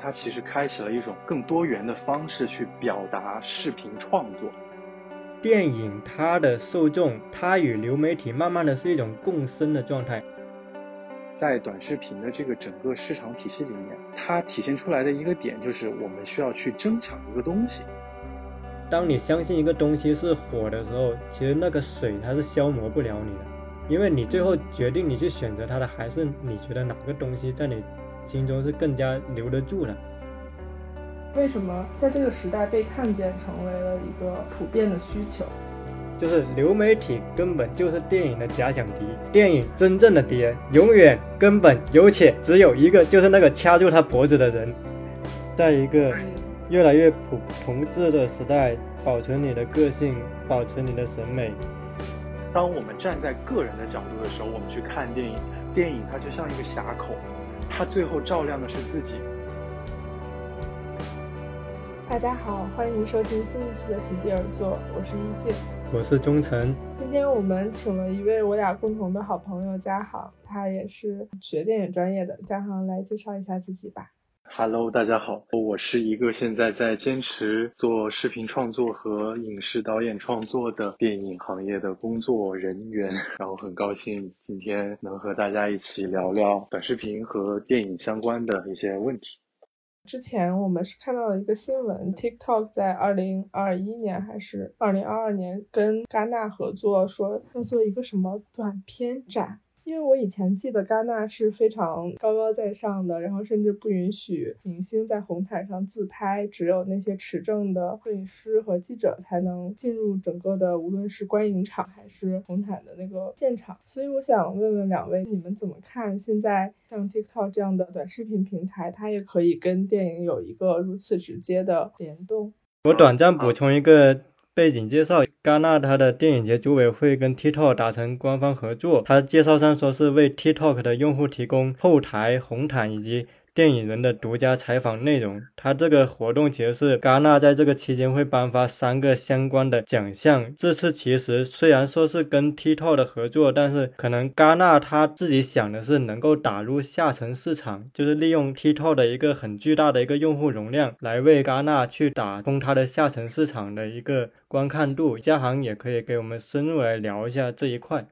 它其实开启了一种更多元的方式去表达视频创作。电影它的受众，它与流媒体慢慢的是一种共生的状态。在短视频的这个整个市场体系里面，它体现出来的一个点就是我们需要去争抢一个东西。当你相信一个东西是火的时候，其实那个水它是消磨不了你的，因为你最后决定你去选择它的，还是你觉得哪个东西在你心中是更加留得住的。为什么在这个时代被看见成为了一个普遍的需求？就是流媒体根本就是电影的假想敌，电影真正的敌人永远根本有且只有一个，就是那个掐住他脖子的人。在一个越来越普同质的时代，保存你的个性，保持你的审美。当我们站在个人的角度的时候，我们去看电影，电影它就像一个峡口，它最后照亮的是自己。大家好，欢迎收听新一期的席地而坐，我是一静，我是钟晨。今天我们请了一位我俩共同的好朋友嘉航，他也是学电影专业的。嘉航来介绍一下自己吧。Hello，大家好，我是一个现在在坚持做视频创作和影视导演创作的电影行业的工作人员，然后很高兴今天能和大家一起聊聊短视频和电影相关的一些问题。之前我们是看到了一个新闻，TikTok 在二零二一年还是二零二二年跟戛纳合作，说要做一个什么短片展。因为我以前记得戛纳是非常高高在上的，然后甚至不允许明星在红毯上自拍，只有那些持证的摄影师和记者才能进入整个的，无论是观影场还是红毯的那个现场。所以我想问问两位，你们怎么看现在像 TikTok 这样的短视频平台，它也可以跟电影有一个如此直接的联动？我短暂补充一个。背景介绍：戛纳它的电影节组委会跟 TikTok 达成官方合作，它介绍上说是为 TikTok 的用户提供后台红毯以及。电影人的独家采访内容，它这个活动其实是戛纳在这个期间会颁发三个相关的奖项。这次其实虽然说是跟 TikTok 的合作，但是可能戛纳他自己想的是能够打入下沉市场，就是利用 TikTok 的一个很巨大的一个用户容量，来为戛纳去打通它的下沉市场的一个观看度。嘉航也可以给我们深入来聊一下这一块。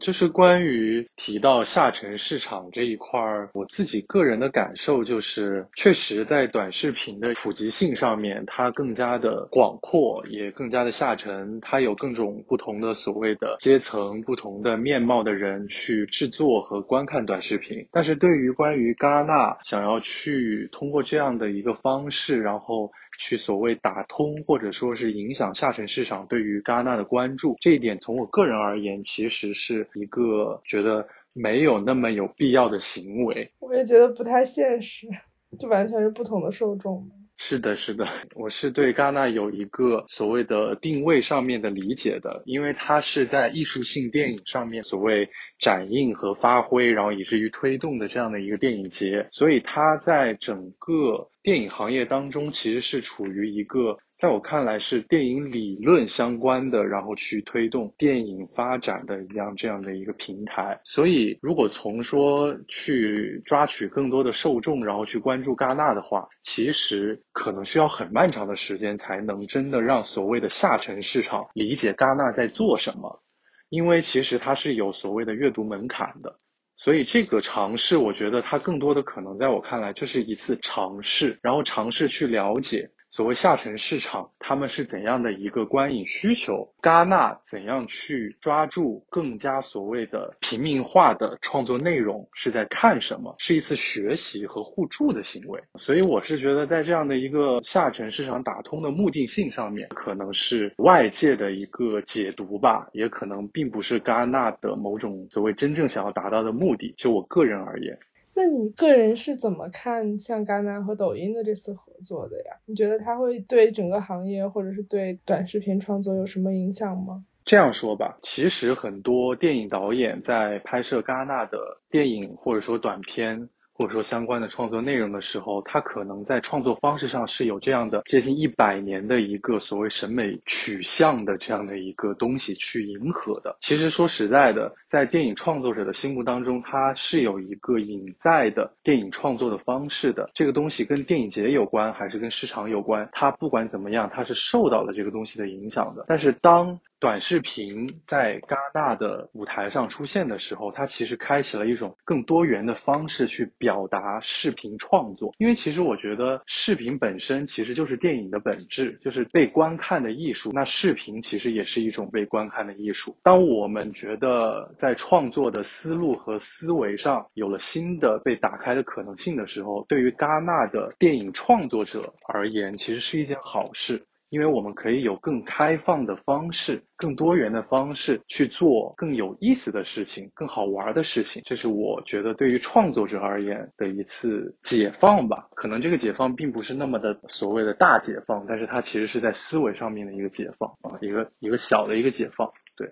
就是关于提到下沉市场这一块儿，我自己个人的感受就是，确实在短视频的普及性上面，它更加的广阔，也更加的下沉。它有各种不同的所谓的阶层、不同的面貌的人去制作和观看短视频。但是对于关于戛纳想要去通过这样的一个方式，然后。去所谓打通或者说是影响下沉市场对于戛纳的关注，这一点从我个人而言，其实是一个觉得没有那么有必要的行为。我也觉得不太现实，就完全是不同的受众。是的，是的，我是对戛纳有一个所谓的定位上面的理解的，因为它是在艺术性电影上面所谓展映和发挥，然后以至于推动的这样的一个电影节，所以它在整个。电影行业当中其实是处于一个，在我看来是电影理论相关的，然后去推动电影发展的一样这样的一个平台。所以，如果从说去抓取更多的受众，然后去关注戛纳的话，其实可能需要很漫长的时间才能真的让所谓的下沉市场理解戛纳在做什么，因为其实它是有所谓的阅读门槛的。所以这个尝试，我觉得它更多的可能，在我看来，就是一次尝试，然后尝试去了解。所谓下沉市场，他们是怎样的一个观影需求？戛纳怎样去抓住更加所谓的平民化的创作内容？是在看什么？是一次学习和互助的行为。所以我是觉得，在这样的一个下沉市场打通的目的性上面，可能是外界的一个解读吧，也可能并不是戛纳的某种所谓真正想要达到的目的。就我个人而言。那你个人是怎么看像戛纳和抖音的这次合作的呀？你觉得它会对整个行业或者是对短视频创作有什么影响吗？这样说吧，其实很多电影导演在拍摄戛纳的电影或者说短片。或者说相关的创作内容的时候，它可能在创作方式上是有这样的接近一百年的一个所谓审美取向的这样的一个东西去迎合的。其实说实在的，在电影创作者的心目当中，它是有一个隐在的电影创作的方式的。这个东西跟电影节有关，还是跟市场有关？它不管怎么样，它是受到了这个东西的影响的。但是当短视频在戛纳的舞台上出现的时候，它其实开启了一种更多元的方式去表达视频创作。因为其实我觉得视频本身其实就是电影的本质，就是被观看的艺术。那视频其实也是一种被观看的艺术。当我们觉得在创作的思路和思维上有了新的被打开的可能性的时候，对于戛纳的电影创作者而言，其实是一件好事。因为我们可以有更开放的方式、更多元的方式去做更有意思的事情、更好玩的事情，这是我觉得对于创作者而言的一次解放吧。可能这个解放并不是那么的所谓的大解放，但是它其实是在思维上面的一个解放啊，一个一个小的一个解放。对。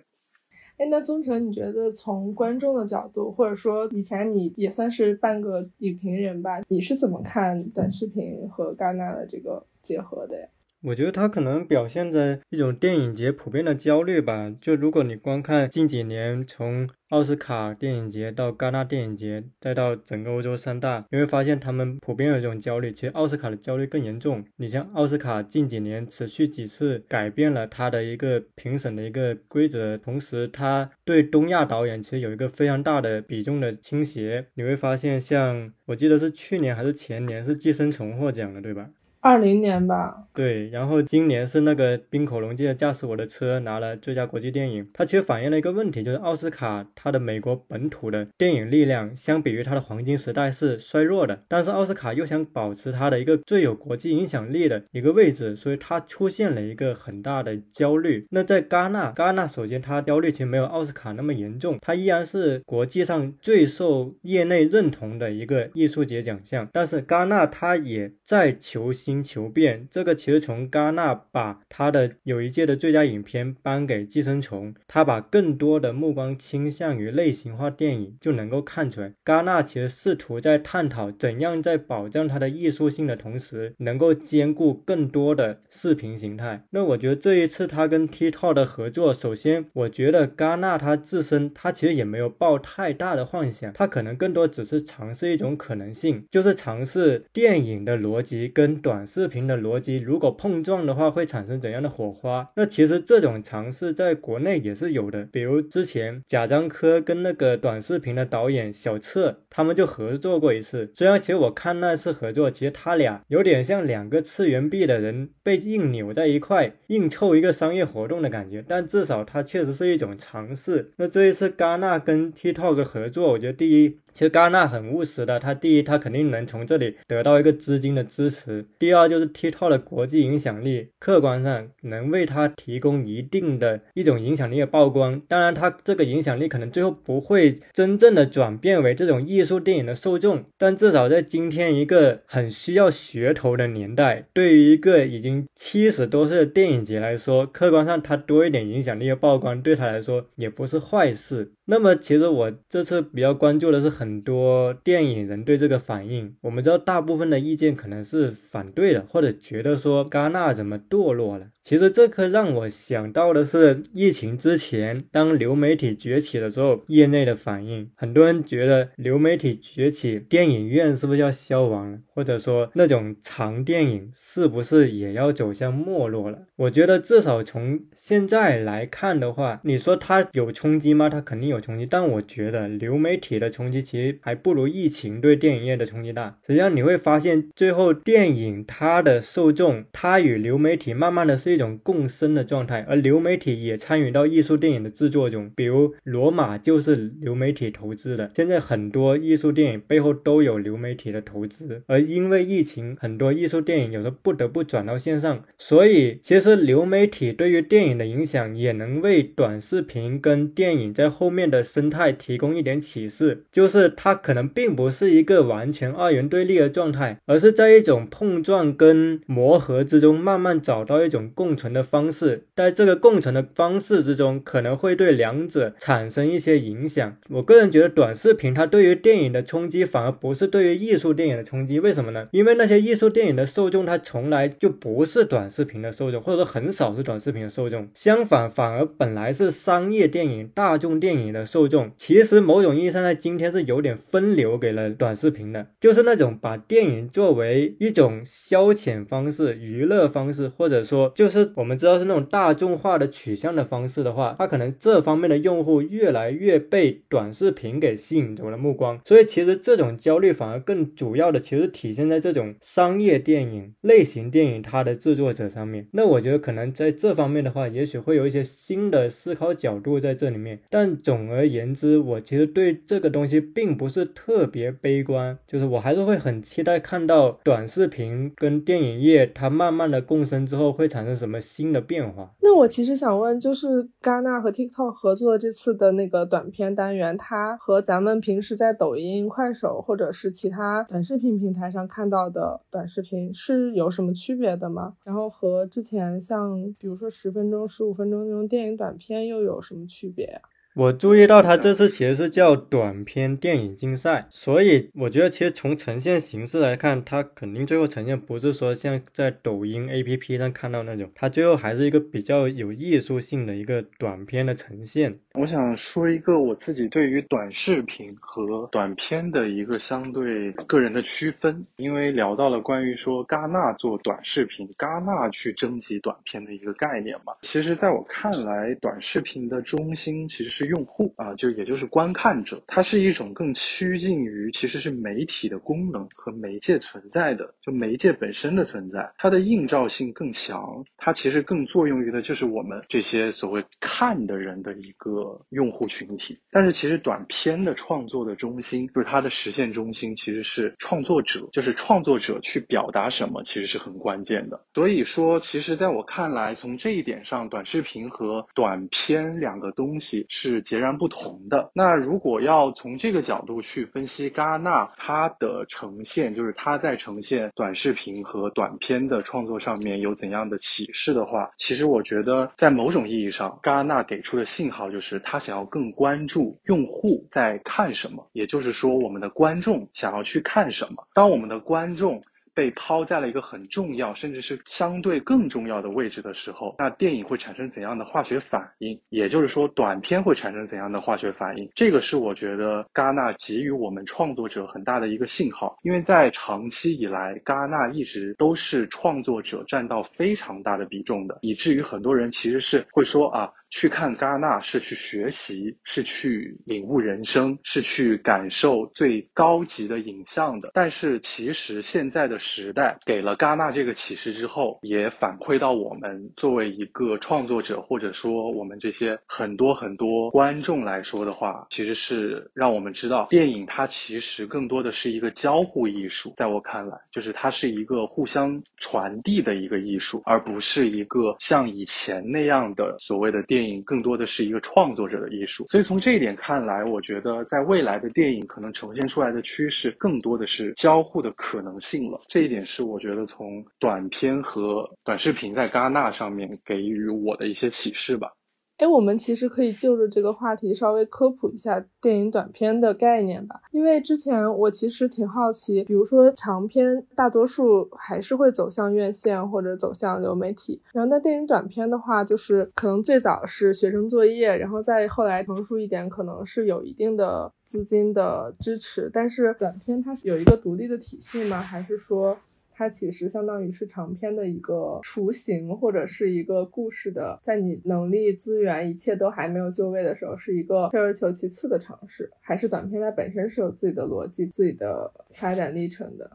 哎，那宗成，你觉得从观众的角度，或者说以前你也算是半个影评人吧，你是怎么看短视频和戛纳的这个结合的呀？我觉得它可能表现在一种电影节普遍的焦虑吧。就如果你光看近几年从奥斯卡电影节到戛纳电影节，再到整个欧洲三大，你会发现他们普遍有一种焦虑。其实奥斯卡的焦虑更严重。你像奥斯卡近几年持续几次改变了它的一个评审的一个规则，同时它对东亚导演其实有一个非常大的比重的倾斜。你会发现，像我记得是去年还是前年是《寄生虫》获奖了，对吧？二零年吧，对，然后今年是那个冰口龙介驾驶我的车拿了最佳国际电影。它其实反映了一个问题，就是奥斯卡它的美国本土的电影力量相比于它的黄金时代是衰弱的，但是奥斯卡又想保持它的一个最有国际影响力的一个位置，所以它出现了一个很大的焦虑。那在戛纳，戛纳首先它焦虑其实没有奥斯卡那么严重，它依然是国际上最受业内认同的一个艺术节奖项，但是戛纳它也在求。新求变，这个其实从戛纳把他的有一届的最佳影片颁给《寄生虫》，他把更多的目光倾向于类型化电影，就能够看出来，戛纳其实试图在探讨怎样在保障它的艺术性的同时，能够兼顾更多的视频形态。那我觉得这一次他跟 TikTok 的合作，首先我觉得戛纳他自身他其实也没有抱太大的幻想，他可能更多只是尝试一种可能性，就是尝试电影的逻辑跟短。短视频的逻辑如果碰撞的话，会产生怎样的火花？那其实这种尝试在国内也是有的，比如之前贾樟柯跟那个短视频的导演小策，他们就合作过一次。虽然其实我看那次合作，其实他俩有点像两个次元壁的人被硬扭在一块，硬凑一个商业活动的感觉，但至少它确实是一种尝试。那这一次戛纳跟 TikTok 合作，我觉得第一。其实戛纳很务实的，他第一，他肯定能从这里得到一个资金的支持；第二，就是 TikTok 的国际影响力，客观上能为他提供一定的一种影响力的曝光。当然，他这个影响力可能最后不会真正的转变为这种艺术电影的受众，但至少在今天一个很需要噱头的年代，对于一个已经七十多岁的电影节来说，客观上他多一点影响力的曝光，对他来说也不是坏事。那么，其实我这次比较关注的是很多电影人对这个反应。我们知道，大部分的意见可能是反对的，或者觉得说戛纳怎么堕落了。其实这可让我想到的是，疫情之前当流媒体崛起的时候，业内的反应。很多人觉得流媒体崛起，电影院是不是要消亡了？或者说那种长电影是不是也要走向没落了？我觉得至少从现在来看的话，你说它有冲击吗？它肯定有。冲击，但我觉得流媒体的冲击其实还不如疫情对电影业的冲击大。实际上你会发现，最后电影它的受众，它与流媒体慢慢的是一种共生的状态，而流媒体也参与到艺术电影的制作中。比如《罗马》就是流媒体投资的，现在很多艺术电影背后都有流媒体的投资。而因为疫情，很多艺术电影有时候不得不转到线上，所以其实流媒体对于电影的影响，也能为短视频跟电影在后面。的生态提供一点启示，就是它可能并不是一个完全二元对立的状态，而是在一种碰撞跟磨合之中，慢慢找到一种共存的方式。在这个共存的方式之中，可能会对两者产生一些影响。我个人觉得，短视频它对于电影的冲击，反而不是对于艺术电影的冲击。为什么呢？因为那些艺术电影的受众，它从来就不是短视频的受众，或者说很少是短视频的受众。相反，反而本来是商业电影、大众电影的受众，其实某种意义上在今天是有点分流给了短视频的，就是那种把电影作为一种消遣方式、娱乐方式，或者说就是我们知道是那种大众化的取向的方式的话，它可能这方面的用户越来越被短视频给吸引走了目光。所以其实这种焦虑反而更主要的，其实体现在这种商业电影类型电影它的制作者上面。那我觉得可能在这方面的话，也许会有一些新的思考角度在这里面。但总总而言之，我其实对这个东西并不是特别悲观，就是我还是会很期待看到短视频跟电影业它慢慢的共生之后会产生什么新的变化。那我其实想问，就是戛纳和 TikTok 合作的这次的那个短片单元，它和咱们平时在抖音、快手或者是其他短视频平台上看到的短视频是有什么区别的吗？然后和之前像比如说十分钟、十五分钟那种电影短片又有什么区别呀？我注意到他这次其实是叫短片电影竞赛，所以我觉得其实从呈现形式来看，它肯定最后呈现不是说像在抖音 APP 上看到那种，它最后还是一个比较有艺术性的一个短片的呈现。我想说一个我自己对于短视频和短片的一个相对个人的区分，因为聊到了关于说戛纳做短视频，戛纳去征集短片的一个概念嘛。其实在我看来，短视频的中心其实是。用户啊，就也就是观看者，它是一种更趋近于其实是媒体的功能和媒介存在的，就媒介本身的存在，它的映照性更强，它其实更作用于的就是我们这些所谓看的人的一个用户群体。但是其实短片的创作的中心，就是它的实现中心其实是创作者，就是创作者去表达什么，其实是很关键的。所以说，其实在我看来，从这一点上，短视频和短片两个东西是。截然不同的。那如果要从这个角度去分析戛纳它的呈现，就是它在呈现短视频和短片的创作上面有怎样的启示的话，其实我觉得在某种意义上，戛纳给出的信号就是他想要更关注用户在看什么，也就是说我们的观众想要去看什么。当我们的观众。被抛在了一个很重要，甚至是相对更重要的位置的时候，那电影会产生怎样的化学反应？也就是说，短片会产生怎样的化学反应？这个是我觉得戛纳给予我们创作者很大的一个信号，因为在长期以来，戛纳一直都是创作者占到非常大的比重的，以至于很多人其实是会说啊。去看戛纳是去学习，是去领悟人生，是去感受最高级的影像的。但是其实现在的时代给了戛纳这个启示之后，也反馈到我们作为一个创作者，或者说我们这些很多很多观众来说的话，其实是让我们知道，电影它其实更多的是一个交互艺术。在我看来，就是它是一个互相传递的一个艺术，而不是一个像以前那样的所谓的电。电影更多的是一个创作者的艺术，所以从这一点看来，我觉得在未来的电影可能呈现出来的趋势更多的是交互的可能性了。这一点是我觉得从短片和短视频在戛纳上面给予我的一些启示吧。哎，我们其实可以就着这个话题稍微科普一下电影短片的概念吧。因为之前我其实挺好奇，比如说长片大多数还是会走向院线或者走向流媒体，然后那电影短片的话，就是可能最早是学生作业，然后再后来成熟一点，可能是有一定的资金的支持。但是短片它是有一个独立的体系吗？还是说？它其实相当于是长篇的一个雏形，或者是一个故事的，在你能力、资源一切都还没有就位的时候，是一个退而求其次的尝试，还是短篇它本身是有自己的逻辑、自己的发展历程的？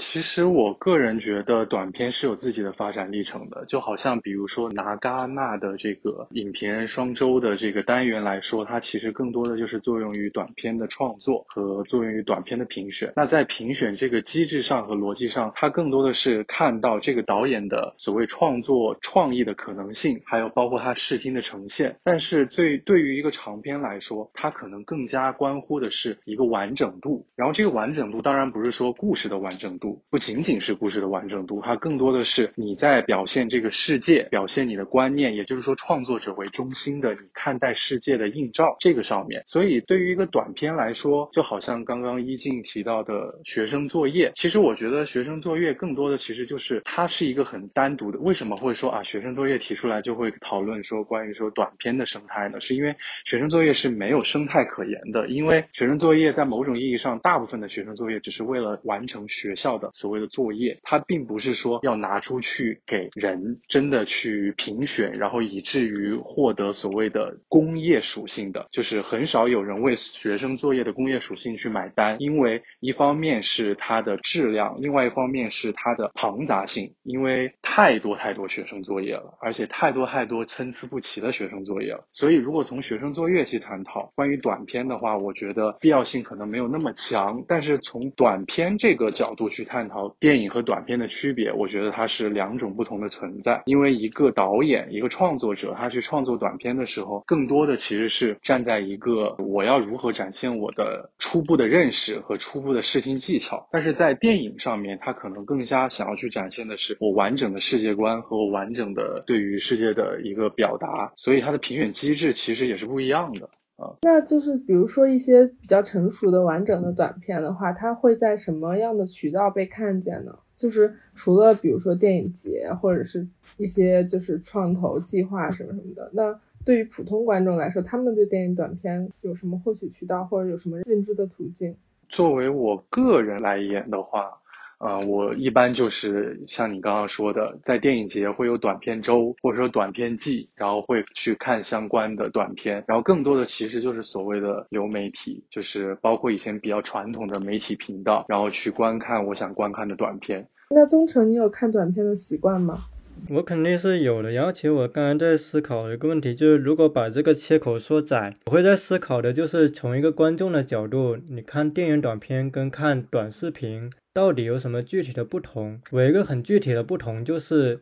其实我个人觉得短片是有自己的发展历程的，就好像比如说拿戛纳的这个影评人双周的这个单元来说，它其实更多的就是作用于短片的创作和作用于短片的评选。那在评选这个机制上和逻辑上，它更多的是看到这个导演的所谓创作创意的可能性，还有包括他视听的呈现。但是最对于一个长片来说，它可能更加关乎的是一个完整度。然后这个完整度当然不是说故事的完整度，不仅仅是故事的完整度，它更多的是你在表现这个世界、表现你的观念，也就是说创作者为中心的你看待世界的映照这个上面。所以对于一个短片来说，就好像刚刚一静提到的学生作业，其实我觉得学生作业更多的其实就是它是一个很单独的。为什么会说啊学生作业提出来就会讨论说关于说短片的生态呢？是因为学生作业是没有生态可言的，因为学生作业在某种意义上，大部分的学生作业只是为了完成学校的所谓的作业，它并不是说要拿出去给人真的去评选，然后以至于获得所谓的工业属性的，就是很少有人为学生作业的工业属性去买单，因为一方面是它的质量，另外一方面是它的庞杂性，因为太多太多学生作业了，而且太多太多参差不齐的学生作业了，所以如果从学生作业去探讨关于短片的话，我觉得必要性可能没有那么强，但是从短片这个角度去探讨电影和短片的区别，我觉得它是两种不同的存在。因为一个导演、一个创作者，他去创作短片的时候，更多的其实是站在一个我要如何展现我的初步的认识和初步的视听技巧。但是在电影上面，他可能更加想要去展现的是我完整的世界观和我完整的对于世界的一个表达，所以它的评选机制其实也是不一样的。那就是比如说一些比较成熟的完整的短片的话，它会在什么样的渠道被看见呢？就是除了比如说电影节或者是一些就是创投计划什么什么的，那对于普通观众来说，他们对电影短片有什么获取渠道或者有什么认知的途径？作为我个人来言的话。呃，我一般就是像你刚刚说的，在电影节会有短片周或者说短片季，然后会去看相关的短片，然后更多的其实就是所谓的流媒体，就是包括以前比较传统的媒体频道，然后去观看我想观看的短片。那宗成，你有看短片的习惯吗？我肯定是有的。然后其实我刚刚在思考一个问题，就是如果把这个切口缩窄，我会在思考的就是从一个观众的角度，你看电影短片跟看短视频。到底有什么具体的不同？我一个很具体的不同就是，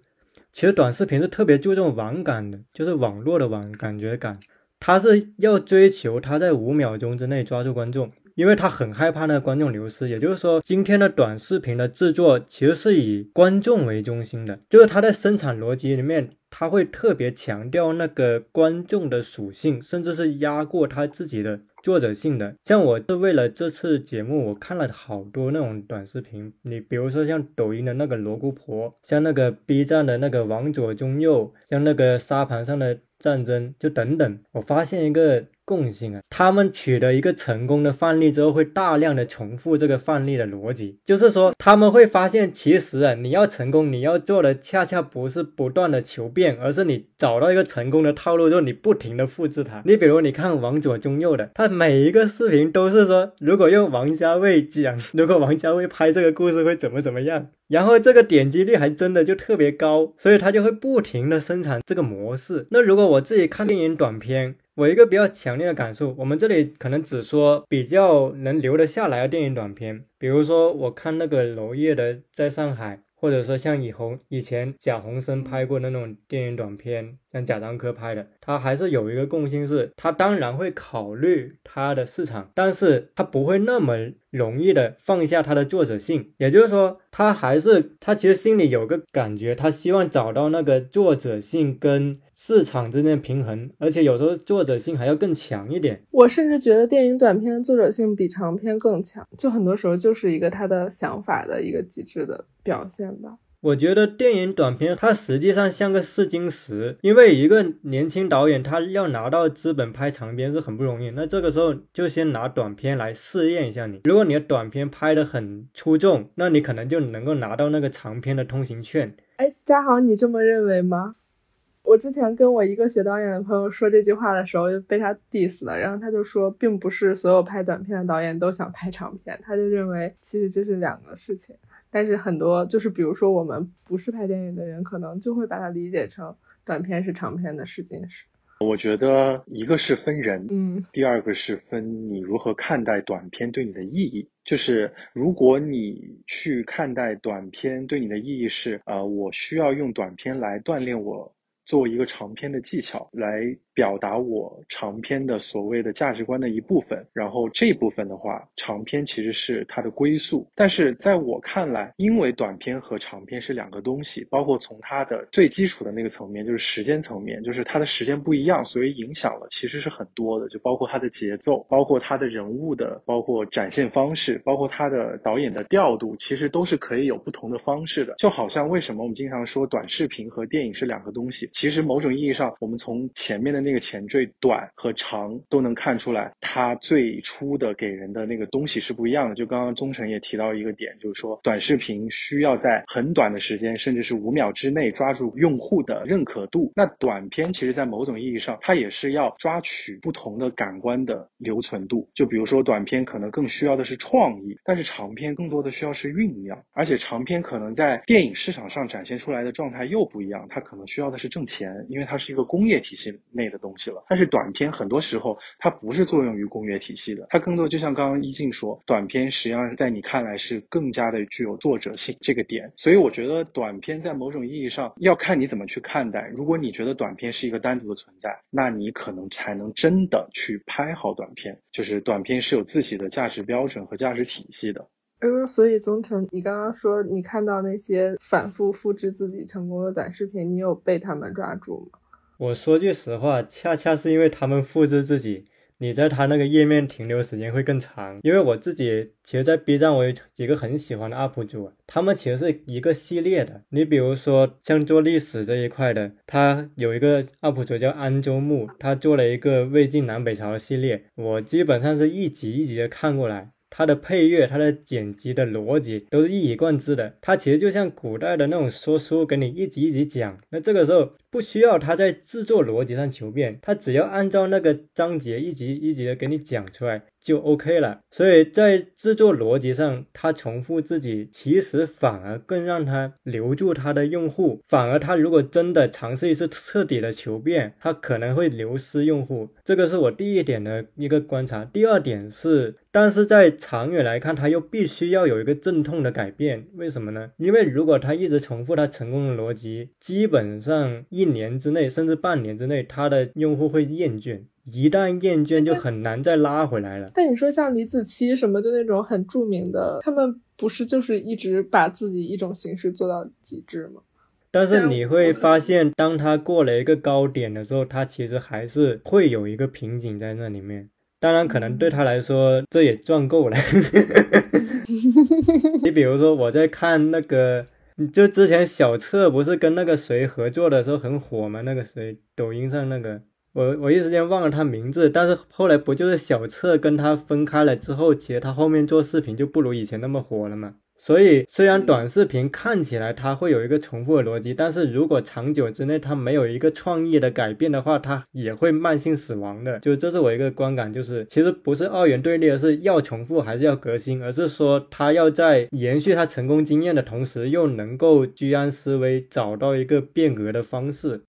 其实短视频是特别注重网感的，就是网络的网感觉感，它是要追求它在五秒钟之内抓住观众。因为他很害怕那个观众流失，也就是说，今天的短视频的制作其实是以观众为中心的，就是他在生产逻辑里面，他会特别强调那个观众的属性，甚至是压过他自己的作者性的。像我是为了这次节目，我看了好多那种短视频，你比如说像抖音的那个罗姑婆，像那个 B 站的那个王左中右，像那个沙盘上的战争，就等等，我发现一个。共性啊，他们取得一个成功的范例之后，会大量的重复这个范例的逻辑，就是说他们会发现，其实啊，你要成功，你要做的恰恰不是不断的求变，而是你找到一个成功的套路之后，你不停的复制它。你比如你看往左中右的，他每一个视频都是说，如果用王家卫讲，如果王家卫拍这个故事会怎么怎么样，然后这个点击率还真的就特别高，所以他就会不停的生产这个模式。那如果我自己看电影短片。我一个比较强烈的感受，我们这里可能只说比较能留得下来的电影短片，比如说我看那个娄烨的《在上海》，或者说像以红以前贾宏声拍过那种电影短片，像贾樟柯拍的，他还是有一个共性，是他当然会考虑他的市场，但是他不会那么容易的放下他的作者性，也就是说，他还是他其实心里有个感觉，他希望找到那个作者性跟。市场之间的平衡，而且有时候作者性还要更强一点。我甚至觉得电影短片作者性比长片更强，就很多时候就是一个他的想法的一个极致的表现吧。我觉得电影短片它实际上像个试金石，因为一个年轻导演他要拿到资本拍长片是很不容易，那这个时候就先拿短片来试验一下你。如果你的短片拍得很出众，那你可能就能够拿到那个长片的通行券。哎，嘉豪，你这么认为吗？我之前跟我一个学导演的朋友说这句话的时候，就被他 diss 了。然后他就说，并不是所有拍短片的导演都想拍长片，他就认为其实这是两个事情。但是很多就是比如说我们不是拍电影的人，可能就会把它理解成短片是长片的试金石。我觉得一个是分人，嗯，第二个是分你如何看待短片对你的意义。就是如果你去看待短片对你的意义是，呃，我需要用短片来锻炼我做一个长片的技巧，来。表达我长篇的所谓的价值观的一部分，然后这部分的话，长篇其实是它的归宿。但是在我看来，因为短篇和长篇是两个东西，包括从它的最基础的那个层面，就是时间层面，就是它的时间不一样，所以影响了其实是很多的，就包括它的节奏，包括它的人物的，包括展现方式，包括它的导演的调度，其实都是可以有不同的方式的。就好像为什么我们经常说短视频和电影是两个东西，其实某种意义上，我们从前面的那。那个前缀短和长都能看出来，它最初的给人的那个东西是不一样的。就刚刚宗臣也提到一个点，就是说短视频需要在很短的时间，甚至是五秒之内抓住用户的认可度。那短片其实，在某种意义上，它也是要抓取不同的感官的留存度。就比如说短片可能更需要的是创意，但是长片更多的需要是酝酿，而且长片可能在电影市场上展现出来的状态又不一样，它可能需要的是挣钱，因为它是一个工业体系内的。东西了，但是短片很多时候它不是作用于工业体系的，它更多就像刚刚一静说，短片实际上在你看来是更加的具有作者性这个点，所以我觉得短片在某种意义上要看你怎么去看待。如果你觉得短片是一个单独的存在，那你可能才能真的去拍好短片，就是短片是有自己的价值标准和价值体系的。嗯，所以宗成，你刚刚说你看到那些反复复制自己成功的短视频，你有被他们抓住吗？我说句实话，恰恰是因为他们复制自己，你在他那个页面停留时间会更长。因为我自己其实，在 B 站我有几个很喜欢的 UP 主，他们其实是一个系列的。你比如说像做历史这一块的，他有一个 UP 主叫安周木，他做了一个魏晋南北朝系列，我基本上是一集一集的看过来。它的配乐、它的剪辑的逻辑都是一以贯之的。它其实就像古代的那种说书，给你一集一集讲。那这个时候不需要他在制作逻辑上求变，他只要按照那个章节一集一集的给你讲出来。就 OK 了，所以在制作逻辑上，他重复自己，其实反而更让他留住他的用户。反而他如果真的尝试一次彻底的求变，他可能会流失用户。这个是我第一点的一个观察。第二点是，但是在长远来看，他又必须要有一个阵痛的改变。为什么呢？因为如果他一直重复他成功的逻辑，基本上一年之内，甚至半年之内，他的用户会厌倦。一旦厌倦，就很难再拉回来了。但你说像李子柒什么，就那种很著名的，他们不是就是一直把自己一种形式做到极致吗？但是你会发现，当他过了一个高点的时候，他其实还是会有一个瓶颈在那里面。当然，可能对他来说，这也赚够了。你比如说，我在看那个，就之前小策不是跟那个谁合作的时候很火吗？那个谁，抖音上那个。我我一时间忘了他名字，但是后来不就是小策跟他分开了之后，其实他后面做视频就不如以前那么火了嘛。所以虽然短视频看起来它会有一个重复的逻辑，但是如果长久之内它没有一个创意的改变的话，它也会慢性死亡的。就这是我一个观感，就是其实不是二元对立，而是要重复还是要革新，而是说他要在延续他成功经验的同时，又能够居安思危，找到一个变革的方式。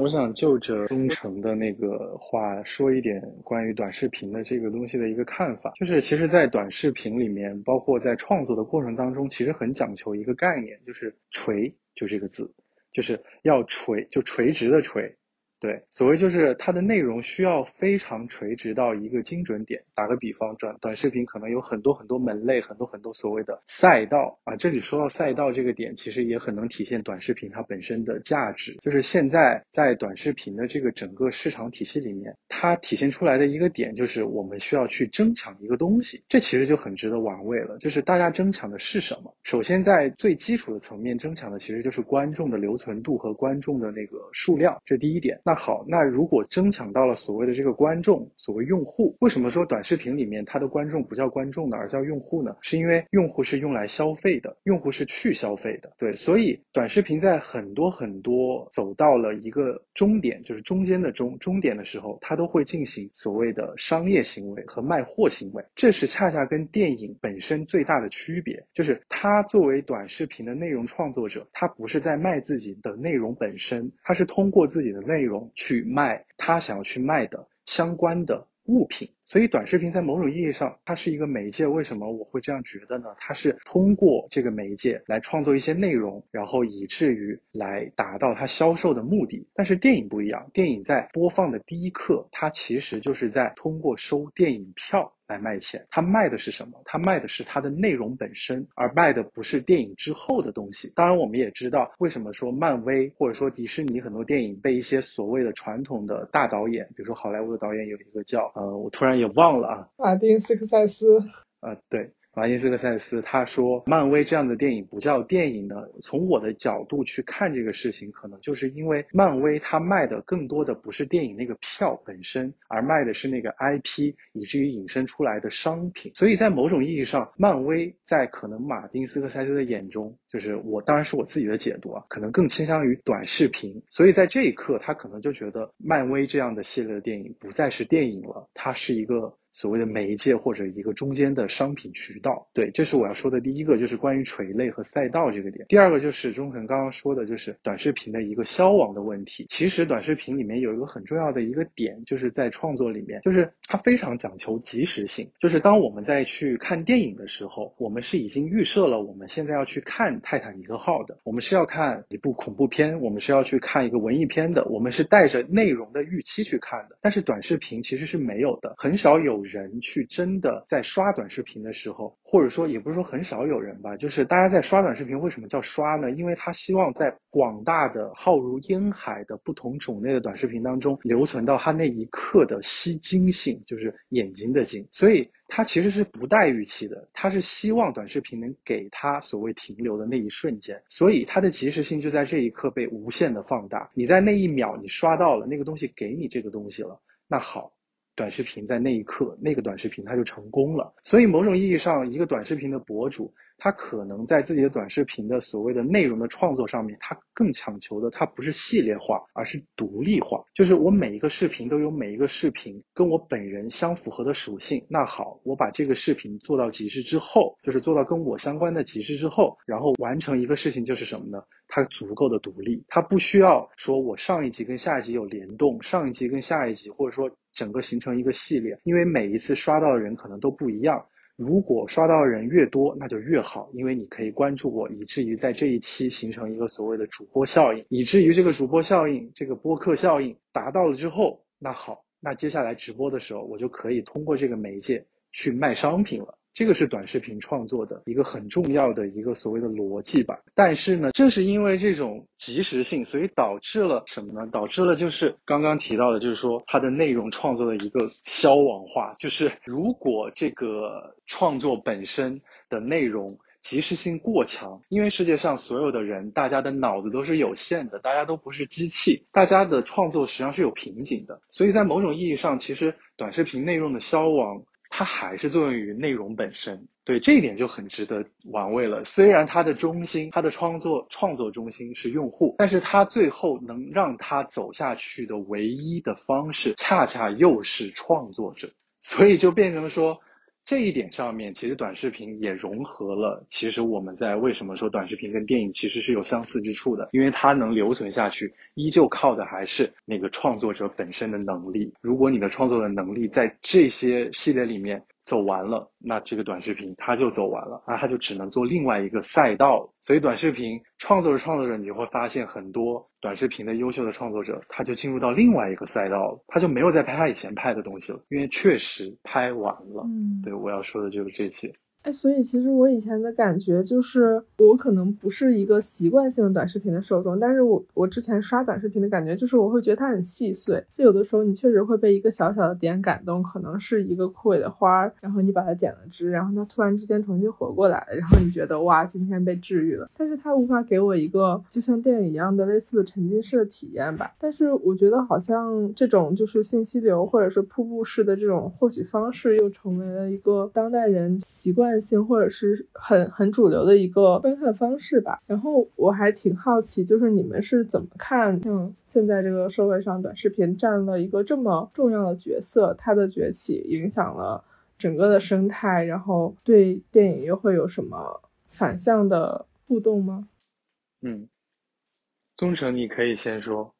我想就着忠诚的那个话说一点关于短视频的这个东西的一个看法，就是其实，在短视频里面，包括在创作的过程当中，其实很讲求一个概念，就是“垂”就这个字，就是要垂，就垂直的垂。对，所谓就是它的内容需要非常垂直到一个精准点。打个比方，短短视频可能有很多很多门类，很多很多所谓的赛道啊。这里说到赛道这个点，其实也很能体现短视频它本身的价值。就是现在在短视频的这个整个市场体系里面，它体现出来的一个点就是我们需要去争抢一个东西。这其实就很值得玩味了。就是大家争抢的是什么？首先在最基础的层面争抢的其实就是观众的留存度和观众的那个数量，这第一点。那那好，那如果争抢到了所谓的这个观众，所谓用户，为什么说短视频里面它的观众不叫观众呢，而叫用户呢？是因为用户是用来消费的，用户是去消费的，对，所以短视频在很多很多走到了一个终点，就是中间的终终点的时候，它都会进行所谓的商业行为和卖货行为，这是恰恰跟电影本身最大的区别，就是它作为短视频的内容创作者，他不是在卖自己的内容本身，他是通过自己的内容去卖他想要去卖的相关的物品。所以，短视频在某种意义上，它是一个媒介。为什么我会这样觉得呢？它是通过这个媒介来创作一些内容，然后以至于来达到它销售的目的。但是电影不一样，电影在播放的第一刻，它其实就是在通过收电影票来卖钱。它卖的是什么？它卖的是它的内容本身，而卖的不是电影之后的东西。当然，我们也知道为什么说漫威或者说迪士尼很多电影被一些所谓的传统的大导演，比如说好莱坞的导演有一个叫呃，我突然。也忘了啊，马丁斯科塞斯啊，对。马丁斯科塞斯他说：“漫威这样的电影不叫电影呢？从我的角度去看这个事情，可能就是因为漫威它卖的更多的不是电影那个票本身，而卖的是那个 IP，以至于引申出来的商品。所以在某种意义上，漫威在可能马丁斯科塞斯的眼中，就是我当然是我自己的解读啊，可能更倾向于短视频。所以在这一刻，他可能就觉得漫威这样的系列的电影不再是电影了，它是一个。”所谓的媒介或者一个中间的商品渠道，对，这是我要说的第一个，就是关于垂类和赛道这个点。第二个就是中肯刚刚说的，就是短视频的一个消亡的问题。其实短视频里面有一个很重要的一个点，就是在创作里面，就是它非常讲求及时性。就是当我们在去看电影的时候，我们是已经预设了我们现在要去看泰坦尼克号的，我们是要看一部恐怖片，我们是要去看一个文艺片的，我们是带着内容的预期去看的。但是短视频其实是没有的，很少有。人去真的在刷短视频的时候，或者说也不是说很少有人吧，就是大家在刷短视频，为什么叫刷呢？因为他希望在广大的浩如烟海的不同种类的短视频当中，留存到他那一刻的吸睛性，就是眼睛的睛。所以他其实是不带预期的，他是希望短视频能给他所谓停留的那一瞬间，所以它的及时性就在这一刻被无限的放大。你在那一秒你刷到了那个东西，给你这个东西了，那好。短视频在那一刻，那个短视频它就成功了。所以某种意义上，一个短视频的博主。他可能在自己的短视频的所谓的内容的创作上面，他更强求的，他不是系列化，而是独立化。就是我每一个视频都有每一个视频跟我本人相符合的属性。那好，我把这个视频做到极致之后，就是做到跟我相关的极致之后，然后完成一个事情，就是什么呢？它足够的独立，它不需要说我上一集跟下一集有联动，上一集跟下一集，或者说整个形成一个系列，因为每一次刷到的人可能都不一样。如果刷到的人越多，那就越好，因为你可以关注我，以至于在这一期形成一个所谓的主播效应，以至于这个主播效应、这个播客效应达到了之后，那好，那接下来直播的时候，我就可以通过这个媒介去卖商品了。这个是短视频创作的一个很重要的一个所谓的逻辑吧，但是呢，正是因为这种及时性，所以导致了什么呢？导致了就是刚刚提到的，就是说它的内容创作的一个消亡化。就是如果这个创作本身的内容及时性过强，因为世界上所有的人，大家的脑子都是有限的，大家都不是机器，大家的创作实际上是有瓶颈的。所以在某种意义上，其实短视频内容的消亡。它还是作用于内容本身，对这一点就很值得玩味了。虽然它的中心，它的创作创作中心是用户，但是它最后能让它走下去的唯一的方式，恰恰又是创作者，所以就变成了说。这一点上面，其实短视频也融合了。其实我们在为什么说短视频跟电影其实是有相似之处的？因为它能留存下去，依旧靠的还是那个创作者本身的能力。如果你的创作的能力在这些系列里面，走完了，那这个短视频它就走完了，那它就只能做另外一个赛道。所以短视频创作者创作者，你就会发现很多短视频的优秀的创作者，他就进入到另外一个赛道了，他就没有再拍他以前拍的东西了，因为确实拍完了。嗯，对我要说的就是这些。哎，所以其实我以前的感觉就是，我可能不是一个习惯性的短视频的受众，但是我我之前刷短视频的感觉就是，我会觉得它很细碎，就有的时候你确实会被一个小小的点感动，可能是一个枯萎的花儿，然后你把它剪了枝，然后它突然之间重新活过来了，然后你觉得哇，今天被治愈了。但是它无法给我一个就像电影一样的类似的沉浸式的体验吧。但是我觉得好像这种就是信息流或者是瀑布式的这种获取方式，又成为了一个当代人习惯。性或者是很很主流的一个观看方式吧。然后我还挺好奇，就是你们是怎么看像现在这个社会上短视频占了一个这么重要的角色，它的崛起影响了整个的生态，然后对电影又会有什么反向的互动吗？嗯，宗成，你可以先说。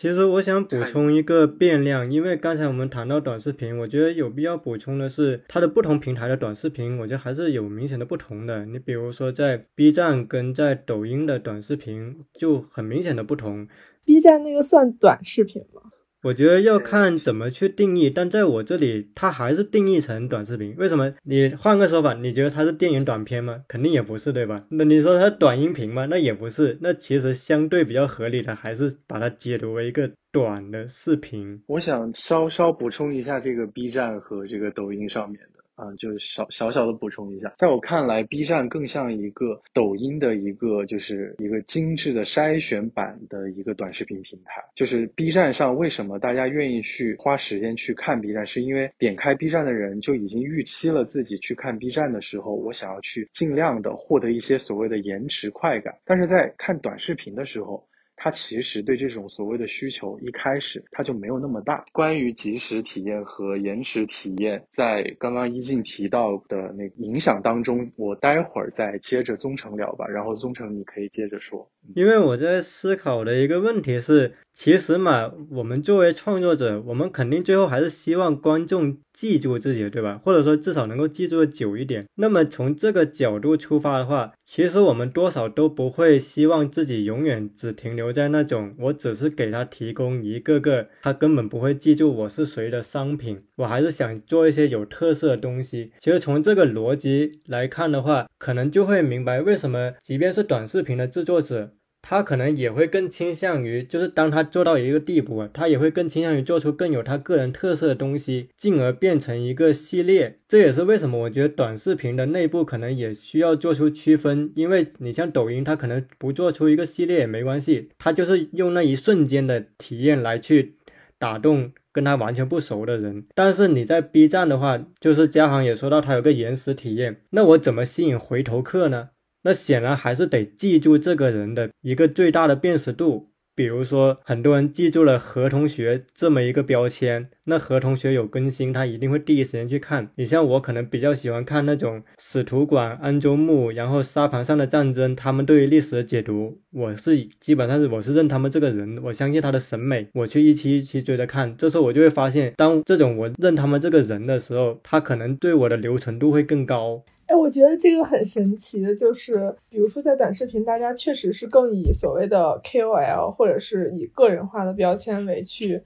其实我想补充一个变量，因为刚才我们谈到短视频，我觉得有必要补充的是，它的不同平台的短视频，我觉得还是有明显的不同的。你比如说，在 B 站跟在抖音的短视频就很明显的不同。B 站那个算短视频吗？我觉得要看怎么去定义，但在我这里，它还是定义成短视频。为什么？你换个说法，你觉得它是电影短片吗？肯定也不是，对吧？那你说它短音频吗？那也不是。那其实相对比较合理的，还是把它解读为一个短的视频。我想稍稍补充一下这个 B 站和这个抖音上面的。啊，就是小小小的补充一下，在我看来，B 站更像一个抖音的一个，就是一个精致的筛选版的一个短视频平台。就是 B 站上为什么大家愿意去花时间去看 B 站，是因为点开 B 站的人就已经预期了自己去看 B 站的时候，我想要去尽量的获得一些所谓的延迟快感。但是在看短视频的时候，它其实对这种所谓的需求一开始它就没有那么大。关于即时体验和延迟体验，在刚刚一静提到的那个影响当中，我待会儿再接着宗成聊吧。然后宗成你可以接着说。因为我在思考的一个问题是，其实嘛，我们作为创作者，我们肯定最后还是希望观众记住自己，对吧？或者说至少能够记住的久一点。那么从这个角度出发的话，其实我们多少都不会希望自己永远只停留在那种我只是给他提供一个个他根本不会记住我是谁的商品。我还是想做一些有特色的东西。其实从这个逻辑来看的话，可能就会明白为什么即便是短视频的制作者。他可能也会更倾向于，就是当他做到一个地步，他也会更倾向于做出更有他个人特色的东西，进而变成一个系列。这也是为什么我觉得短视频的内部可能也需要做出区分，因为你像抖音，它可能不做出一个系列也没关系，它就是用那一瞬间的体验来去打动跟他完全不熟的人。但是你在 B 站的话，就是嘉航也说到，它有个延时体验，那我怎么吸引回头客呢？那显然还是得记住这个人的一个最大的辨识度。比如说，很多人记住了何同学这么一个标签，那何同学有更新，他一定会第一时间去看。你像我，可能比较喜欢看那种使徒馆、安州木，然后沙盘上的战争，他们对于历史的解读，我是基本上是我是认他们这个人，我相信他的审美，我去一期一期追着看。这时候我就会发现，当这种我认他们这个人的时候，他可能对我的留存度会更高。哎，我觉得这个很神奇的，就是比如说在短视频，大家确实是更以所谓的 KOL 或者是以个人化的标签为去，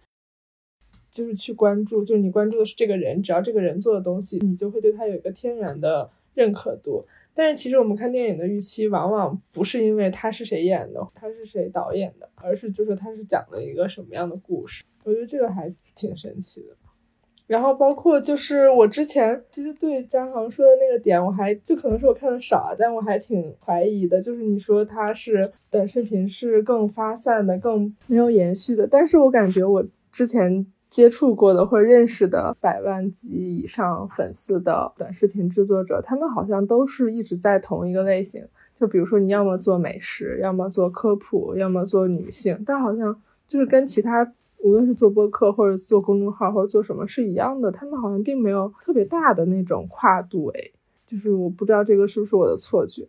就是去关注，就是你关注的是这个人，只要这个人做的东西，你就会对他有一个天然的认可度。但是其实我们看电影的预期，往往不是因为他是谁演的，他是谁导演的，而是就是他是讲了一个什么样的故事。我觉得这个还挺神奇的。然后包括就是我之前其实对张航说的那个点，我还就可能是我看的少，但我还挺怀疑的。就是你说它是短视频是更发散的、更没有延续的，但是我感觉我之前接触过的或者认识的百万级以上粉丝的短视频制作者，他们好像都是一直在同一个类型。就比如说你要么做美食，要么做科普，要么做女性，但好像就是跟其他。无论是做播客或者做公众号或者做什么是一样的，他们好像并没有特别大的那种跨度，哎，就是我不知道这个是不是我的错觉。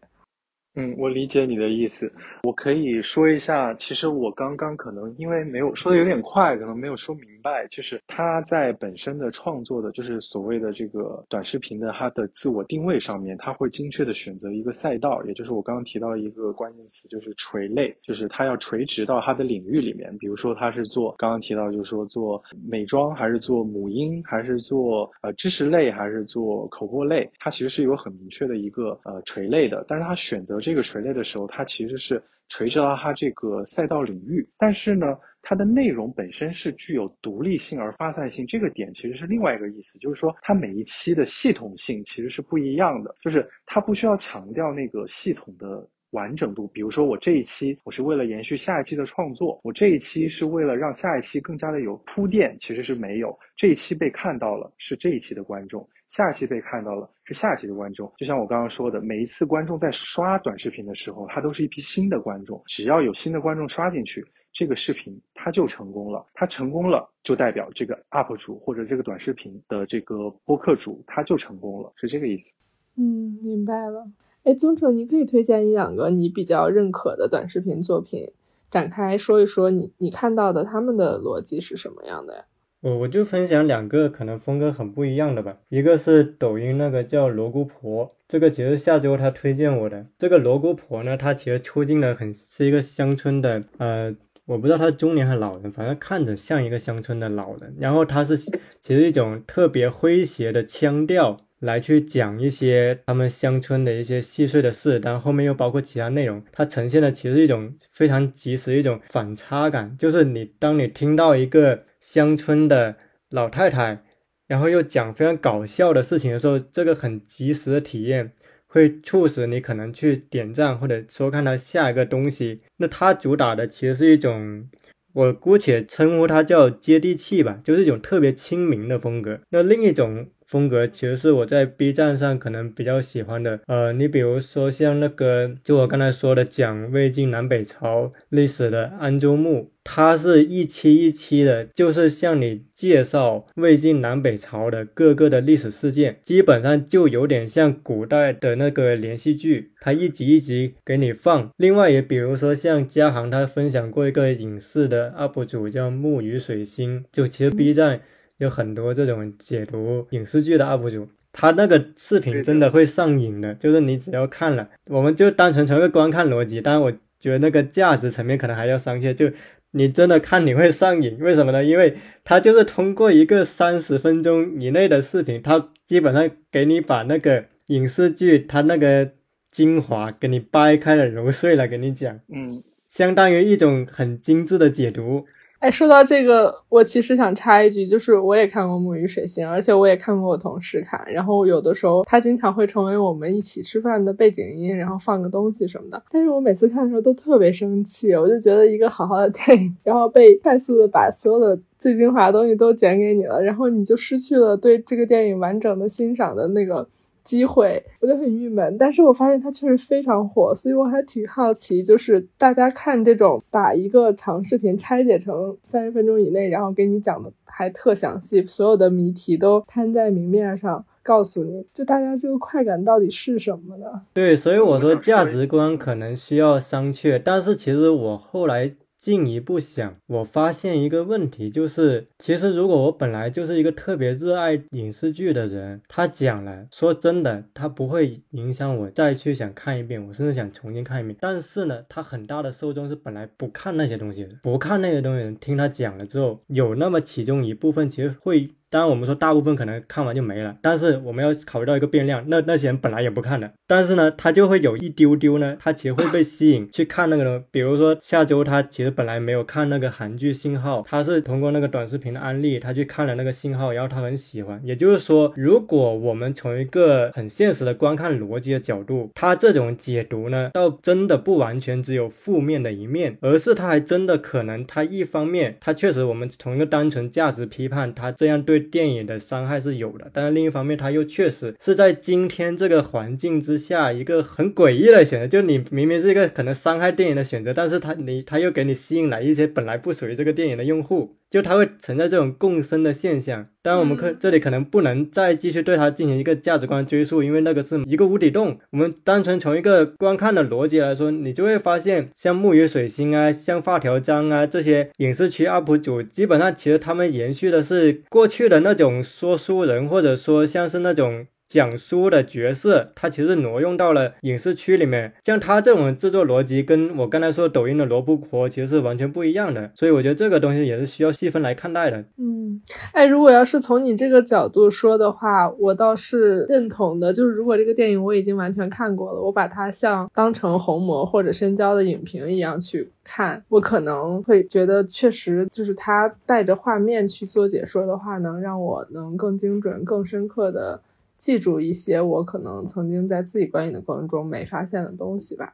嗯，我理解你的意思。我可以说一下，其实我刚刚可能因为没有说的有点快，可能没有说明白。就是他在本身的创作的，就是所谓的这个短视频的它的自我定位上面，他会精确的选择一个赛道，也就是我刚刚提到一个关键词，就是垂类，就是他要垂直到他的领域里面。比如说他是做刚刚提到，就是说做美妆，还是做母婴，还是做呃知识类，还是做口播类，它其实是有很明确的一个呃垂类的。但是他选择这个垂类的时候，它其实是垂直到它这个赛道领域，但是呢，它的内容本身是具有独立性而发散性，这个点其实是另外一个意思，就是说它每一期的系统性其实是不一样的，就是它不需要强调那个系统的。完整度，比如说我这一期我是为了延续下一期的创作，我这一期是为了让下一期更加的有铺垫，其实是没有。这一期被看到了是这一期的观众，下一期被看到了是下一期的观众。就像我刚刚说的，每一次观众在刷短视频的时候，他都是一批新的观众，只要有新的观众刷进去，这个视频它就成功了。它成功了，就代表这个 UP 主或者这个短视频的这个播客主他就成功了，是这个意思。嗯，明白了。哎，宗成，你可以推荐一两个你比较认可的短视频作品，展开说一说你你看到的他们的逻辑是什么样的呀？我我就分享两个可能风格很不一样的吧，一个是抖音那个叫罗姑婆，这个其实下周他推荐我的。这个罗姑婆呢，她其实出镜的很是一个乡村的，呃，我不知道她中年还是老人，反正看着像一个乡村的老人。然后她是其实一种特别诙谐的腔调。来去讲一些他们乡村的一些细碎的事，但后面又包括其他内容，它呈现的其实一种非常及时一种反差感，就是你当你听到一个乡村的老太太，然后又讲非常搞笑的事情的时候，这个很及时的体验会促使你可能去点赞或者说看他下一个东西。那它主打的其实是一种，我姑且称呼它叫接地气吧，就是一种特别亲民的风格。那另一种。风格其实是我在 B 站上可能比较喜欢的，呃，你比如说像那个，就我刚才说的讲魏晋南北朝历史的安州木，它是一期一期的，就是向你介绍魏晋南北朝的各个的历史事件，基本上就有点像古代的那个连续剧，它一集一集给你放。另外也比如说像嘉航，他分享过一个影视的 UP 主叫木鱼水星，就其实 B 站。有很多这种解读影视剧的 UP 主，他那个视频真的会上瘾的。就是你只要看了，我们就单纯从一个观看逻辑，但是我觉得那个价值层面可能还要商榷。就你真的看你会上瘾，为什么呢？因为他就是通过一个三十分钟以内的视频，他基本上给你把那个影视剧他那个精华给你掰开了揉碎了给你讲，嗯，相当于一种很精致的解读。哎，说到这个，我其实想插一句，就是我也看过《木鱼水星》，而且我也看过我同事看。然后有的时候他经常会成为我们一起吃饭的背景音，然后放个东西什么的。但是我每次看的时候都特别生气，我就觉得一个好好的电影，然后被快速的把所有的最精华的东西都剪给你了，然后你就失去了对这个电影完整的欣赏的那个。机会，我就很郁闷。但是我发现它确实非常火，所以我还挺好奇，就是大家看这种把一个长视频拆解成三十分钟以内，然后给你讲的还特详细，所有的谜题都摊在明面上，告诉你就大家这个快感到底是什么呢？对，所以我说价值观可能需要商榷，但是其实我后来。进一步想，我发现一个问题，就是其实如果我本来就是一个特别热爱影视剧的人，他讲了，说真的，他不会影响我再去想看一遍，我甚至想重新看一遍。但是呢，他很大的受众是本来不看那些东西的，不看那些东西，听他讲了之后，有那么其中一部分其实会。当然，我们说大部分可能看完就没了，但是我们要考虑到一个变量，那那些人本来也不看的，但是呢，他就会有一丢丢呢，他其实会被吸引去看那个呢。比如说下周他其实本来没有看那个韩剧《信号》，他是通过那个短视频的案例，他去看了那个《信号》，然后他很喜欢。也就是说，如果我们从一个很现实的观看逻辑的角度，他这种解读呢，倒真的不完全只有负面的一面，而是他还真的可能，他一方面他确实我们从一个单纯价值批判，他这样对。电影的伤害是有的，但是另一方面，它又确实是在今天这个环境之下一个很诡异的选择。就你明明是一个可能伤害电影的选择，但是它你它又给你吸引来一些本来不属于这个电影的用户，就它会存在这种共生的现象。但我们可这里可能不能再继续对它进行一个价值观追溯，因为那个是一个无底洞。我们单纯从一个观看的逻辑来说，你就会发现，像木鱼水星啊，像发条章啊这些影视区 UP 主，基本上其实他们延续的是过去的那种说书人，或者说像是那种。讲书的角色，他其实挪用到了影视区里面。像他这种制作逻辑，跟我刚才说抖音的萝卜婆其实是完全不一样的。所以我觉得这个东西也是需要细分来看待的。嗯，哎，如果要是从你这个角度说的话，我倒是认同的。就是如果这个电影我已经完全看过了，我把它像当成红魔或者深交的影评一样去看，我可能会觉得确实就是他带着画面去做解说的话，能让我能更精准、更深刻的。记住一些我可能曾经在自己观影的过程中没发现的东西吧。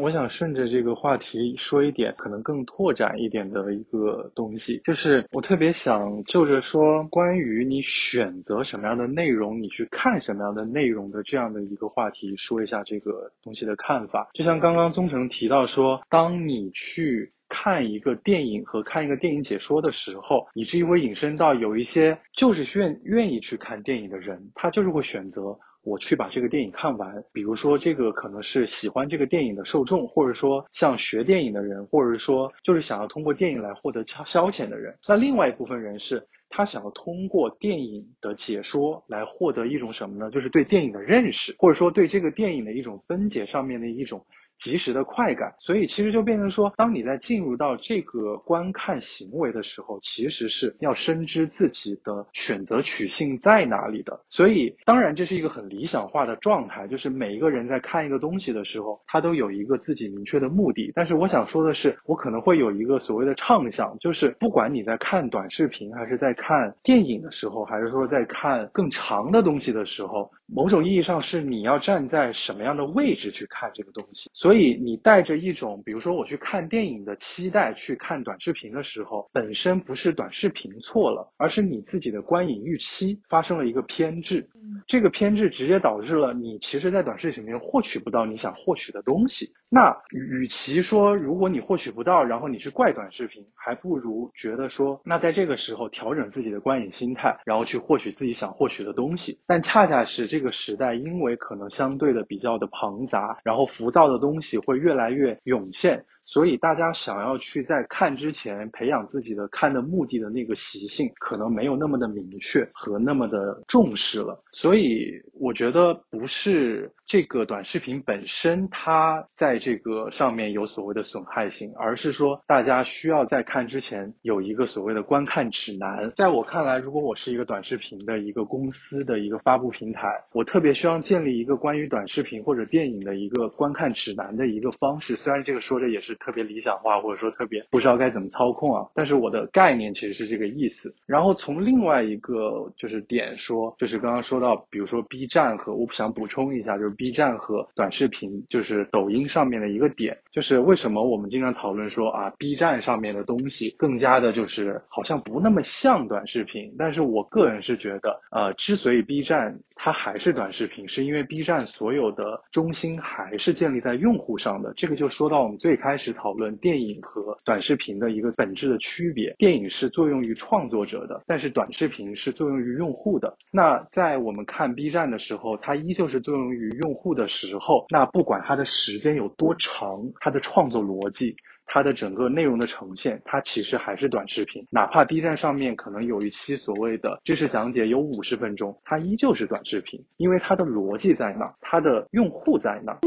我想顺着这个话题说一点，可能更拓展一点的一个东西，就是我特别想就着说关于你选择什么样的内容，你去看什么样的内容的这样的一个话题，说一下这个东西的看法。就像刚刚宗成提到说，当你去。看一个电影和看一个电影解说的时候，以至于会引申到有一些就是愿愿意去看电影的人，他就是会选择我去把这个电影看完。比如说，这个可能是喜欢这个电影的受众，或者说像学电影的人，或者说就是想要通过电影来获得消消遣的人。那另外一部分人是，他想要通过电影的解说来获得一种什么呢？就是对电影的认识，或者说对这个电影的一种分解上面的一种。及时的快感，所以其实就变成说，当你在进入到这个观看行为的时候，其实是要深知自己的选择取性在哪里的。所以，当然这是一个很理想化的状态，就是每一个人在看一个东西的时候，他都有一个自己明确的目的。但是我想说的是，我可能会有一个所谓的畅想，就是不管你在看短视频，还是在看电影的时候，还是说在看更长的东西的时候。某种意义上是你要站在什么样的位置去看这个东西，所以你带着一种，比如说我去看电影的期待去看短视频的时候，本身不是短视频错了，而是你自己的观影预期发生了一个偏执，这个偏执直接导致了你其实，在短视频里面获取不到你想获取的东西。那与其说如果你获取不到，然后你去怪短视频，还不如觉得说，那在这个时候调整自己的观影心态，然后去获取自己想获取的东西。但恰恰是这这个时代，因为可能相对的比较的庞杂，然后浮躁的东西会越来越涌现。所以大家想要去在看之前培养自己的看的目的的那个习性，可能没有那么的明确和那么的重视了。所以我觉得不是这个短视频本身它在这个上面有所谓的损害性，而是说大家需要在看之前有一个所谓的观看指南。在我看来，如果我是一个短视频的一个公司的一个发布平台，我特别需要建立一个关于短视频或者电影的一个观看指南的一个方式。虽然这个说着也是。特别理想化，或者说特别不知道该怎么操控啊。但是我的概念其实是这个意思。然后从另外一个就是点说，就是刚刚说到，比如说 B 站和我想补充一下，就是 B 站和短视频，就是抖音上面的一个点，就是为什么我们经常讨论说啊，B 站上面的东西更加的就是好像不那么像短视频。但是我个人是觉得，呃，之所以 B 站它还是短视频，是因为 B 站所有的中心还是建立在用户上的。这个就说到我们最开始。讨论电影和短视频的一个本质的区别，电影是作用于创作者的，但是短视频是作用于用户的。那在我们看 B 站的时候，它依旧是作用于用户的时候，那不管它的时间有多长，它的创作逻辑，它的整个内容的呈现，它其实还是短视频。哪怕 B 站上面可能有一期所谓的知识讲解有五十分钟，它依旧是短视频，因为它的逻辑在那，它的用户在那。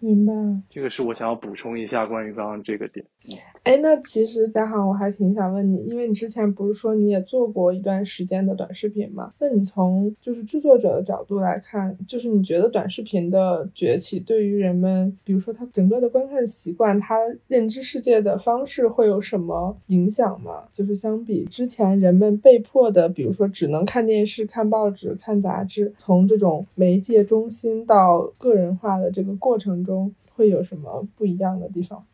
明白，这个是我想要补充一下关于刚刚这个点。哎，那其实大航，我还挺想问你，因为你之前不是说你也做过一段时间的短视频嘛？那你从就是制作者的角度来看，就是你觉得短视频的崛起对于人们，比如说他整个的观看习惯，他认知世界的方式会有什么影响吗？就是相比之前人们被迫的，比如说只能看电视、看报纸、看杂志，从这种媒介中心到个人化的这个过程中，会有什么不一样的地方？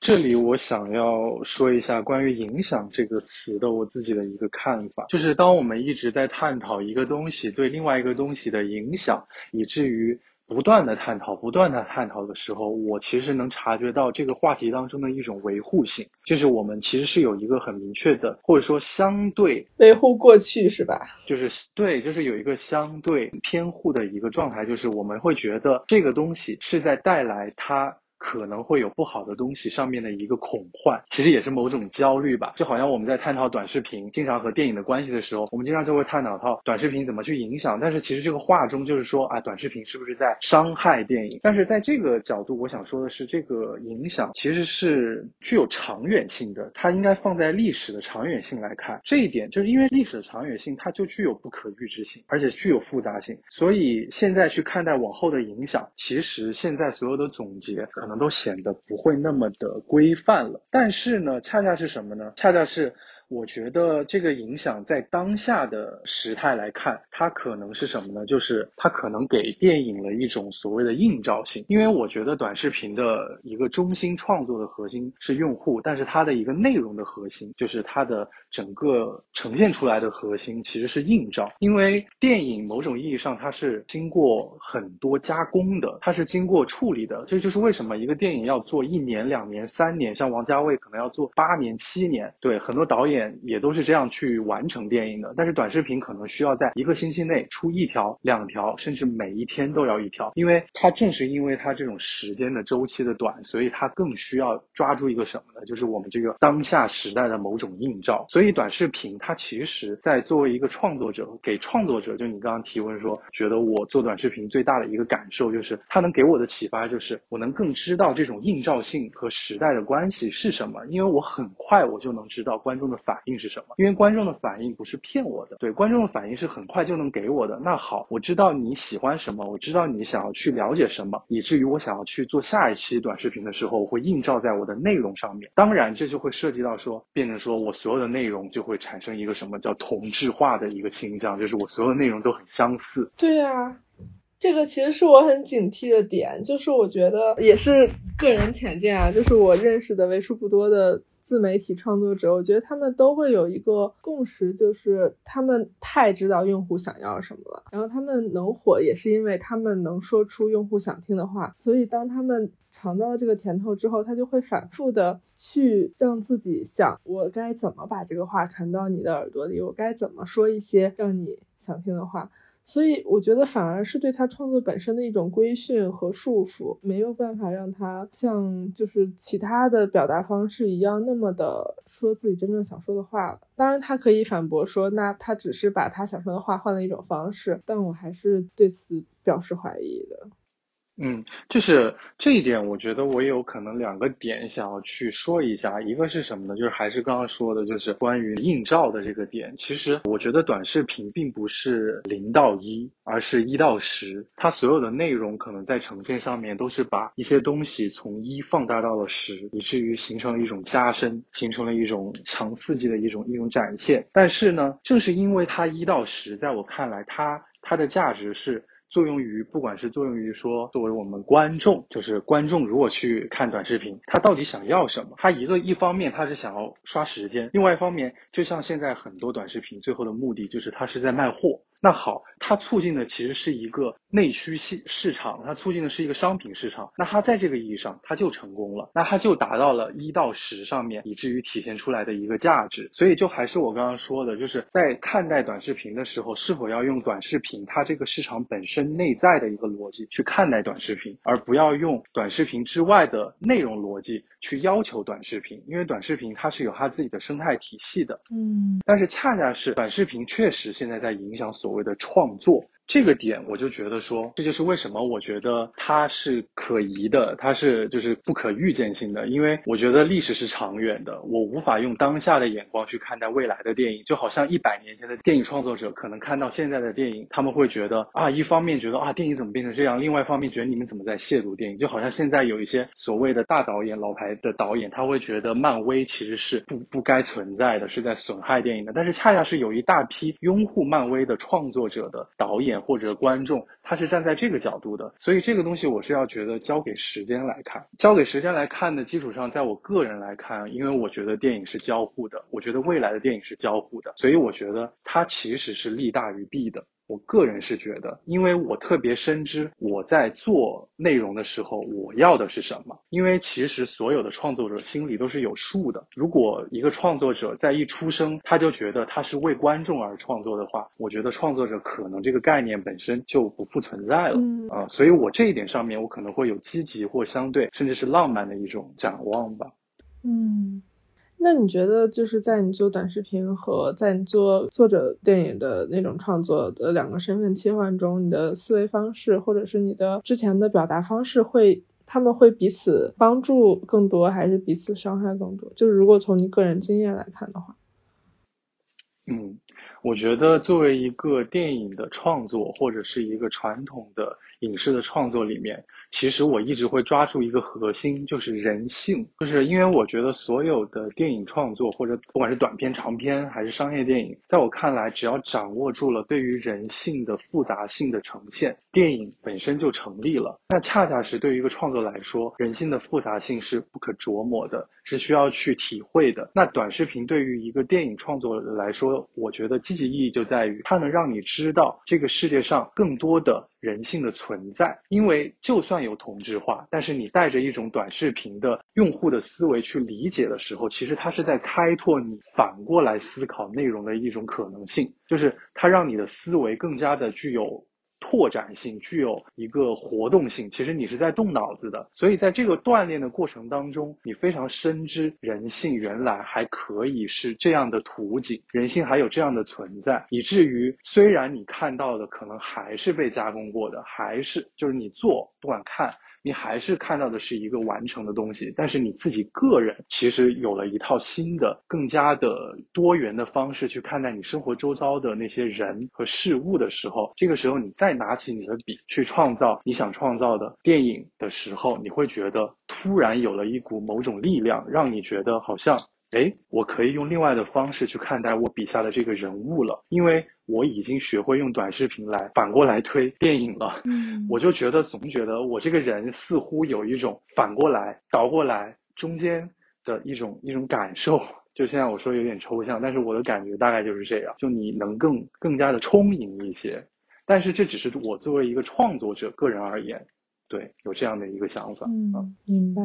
这里我想要说一下关于“影响”这个词的我自己的一个看法，就是当我们一直在探讨一个东西对另外一个东西的影响，以至于不断的探讨、不断的探讨的时候，我其实能察觉到这个话题当中的一种维护性，就是我们其实是有一个很明确的，或者说相对维护过去是吧？就是对，就是有一个相对偏护的一个状态，就是我们会觉得这个东西是在带来它。可能会有不好的东西上面的一个恐患，其实也是某种焦虑吧。就好像我们在探讨短视频，经常和电影的关系的时候，我们经常就会探讨到短视频怎么去影响。但是其实这个话中就是说啊，短视频是不是在伤害电影？但是在这个角度，我想说的是，这个影响其实是具有长远性的，它应该放在历史的长远性来看。这一点就是因为历史的长远性，它就具有不可预知性，而且具有复杂性。所以现在去看待往后的影响，其实现在所有的总结。可能都显得不会那么的规范了，但是呢，恰恰是什么呢？恰恰是。我觉得这个影响在当下的时态来看，它可能是什么呢？就是它可能给电影了一种所谓的映照性。因为我觉得短视频的一个中心创作的核心是用户，但是它的一个内容的核心，就是它的整个呈现出来的核心其实是映照。因为电影某种意义上它是经过很多加工的，它是经过处理的。这就是为什么一个电影要做一年、两年、三年，像王家卫可能要做八年、七年。对很多导演。也都是这样去完成电影的，但是短视频可能需要在一个星期内出一条、两条，甚至每一天都要一条，因为它正是因为它这种时间的周期的短，所以它更需要抓住一个什么呢？就是我们这个当下时代的某种映照。所以短视频它其实，在作为一个创作者，给创作者，就你刚刚提问说，觉得我做短视频最大的一个感受就是，它能给我的启发就是，我能更知道这种映照性和时代的关系是什么，因为我很快我就能知道观众的。反应是什么？因为观众的反应不是骗我的，对观众的反应是很快就能给我的。那好，我知道你喜欢什么，我知道你想要去了解什么，以至于我想要去做下一期短视频的时候，我会映照在我的内容上面。当然，这就会涉及到说，变成说我所有的内容就会产生一个什么叫同质化的一个倾向，就是我所有的内容都很相似。对啊，这个其实是我很警惕的点，就是我觉得也是个人浅见啊，就是我认识的为数不多的。自媒体创作者，我觉得他们都会有一个共识，就是他们太知道用户想要什么了。然后他们能火，也是因为他们能说出用户想听的话。所以当他们尝到了这个甜头之后，他就会反复的去让自己想：我该怎么把这个话传到你的耳朵里？我该怎么说一些让你想听的话？所以我觉得反而是对他创作本身的一种规训和束缚，没有办法让他像就是其他的表达方式一样那么的说自己真正想说的话了。当然，他可以反驳说，那他只是把他想说的话换了一种方式，但我还是对此表示怀疑的。嗯，就是这一点，我觉得我有可能两个点想要去说一下。一个是什么呢？就是还是刚刚说的，就是关于映照的这个点。其实我觉得短视频并不是零到一，而是一到十。它所有的内容可能在呈现上面都是把一些东西从一放大到了十，以至于形成了一种加深，形成了一种强刺激的一种一种展现。但是呢，正是因为它一到十，在我看来，它它的价值是。作用于，不管是作用于说，作为我们观众，就是观众如果去看短视频，他到底想要什么？他一个一方面他是想要刷时间，另外一方面，就像现在很多短视频最后的目的就是他是在卖货。那好，它促进的其实是一个内需市市场，它促进的是一个商品市场。那它在这个意义上，它就成功了，那它就达到了一到十上面，以至于体现出来的一个价值。所以就还是我刚刚说的，就是在看待短视频的时候，是否要用短视频它这个市场本身内在的一个逻辑去看待短视频，而不要用短视频之外的内容逻辑去要求短视频，因为短视频它是有它自己的生态体系的。嗯，但是恰恰是短视频确实现在在影响所谓的创作。这个点我就觉得说，这就是为什么我觉得它是可疑的，它是就是不可预见性的。因为我觉得历史是长远的，我无法用当下的眼光去看待未来的电影。就好像一百年前的电影创作者可能看到现在的电影，他们会觉得啊，一方面觉得啊，电影怎么变成这样，另外一方面觉得你们怎么在亵渎电影。就好像现在有一些所谓的大导演、老牌的导演，他会觉得漫威其实是不不该存在的，是在损害电影的。但是恰恰是有一大批拥护漫威的创作者的导演。或者观众，他是站在这个角度的，所以这个东西我是要觉得交给时间来看，交给时间来看的基础上，在我个人来看，因为我觉得电影是交互的，我觉得未来的电影是交互的，所以我觉得它其实是利大于弊的。我个人是觉得，因为我特别深知我在做内容的时候，我要的是什么。因为其实所有的创作者心里都是有数的。如果一个创作者在一出生他就觉得他是为观众而创作的话，我觉得创作者可能这个概念本身就不复存在了啊。所以我这一点上面，我可能会有积极或相对甚至是浪漫的一种展望吧。嗯。那你觉得就是在你做短视频和在你做作者电影的那种创作的两个身份切换中，你的思维方式或者是你的之前的表达方式会，他们会彼此帮助更多，还是彼此伤害更多？就是如果从你个人经验来看的话，嗯，我觉得作为一个电影的创作或者是一个传统的影视的创作里面。其实我一直会抓住一个核心，就是人性。就是因为我觉得所有的电影创作，或者不管是短片、长片还是商业电影，在我看来，只要掌握住了对于人性的复杂性的呈现，电影本身就成立了。那恰恰是对于一个创作来说，人性的复杂性是不可琢磨的，是需要去体会的。那短视频对于一个电影创作来说，我觉得积极意义就在于它能让你知道这个世界上更多的。人性的存在，因为就算有同质化，但是你带着一种短视频的用户的思维去理解的时候，其实它是在开拓你反过来思考内容的一种可能性，就是它让你的思维更加的具有。拓展性具有一个活动性，其实你是在动脑子的，所以在这个锻炼的过程当中，你非常深知人性原来还可以是这样的图景，人性还有这样的存在，以至于虽然你看到的可能还是被加工过的，还是就是你做不管看。你还是看到的是一个完成的东西，但是你自己个人其实有了一套新的、更加的多元的方式去看待你生活周遭的那些人和事物的时候，这个时候你再拿起你的笔去创造你想创造的电影的时候，你会觉得突然有了一股某种力量，让你觉得好像。哎，我可以用另外的方式去看待我笔下的这个人物了，因为我已经学会用短视频来反过来推电影了。嗯，我就觉得总觉得我这个人似乎有一种反过来倒过来中间的一种一种感受。就现在我说有点抽象，但是我的感觉大概就是这样。就你能更更加的充盈一些，但是这只是我作为一个创作者个人而言，对，有这样的一个想法。嗯，明白。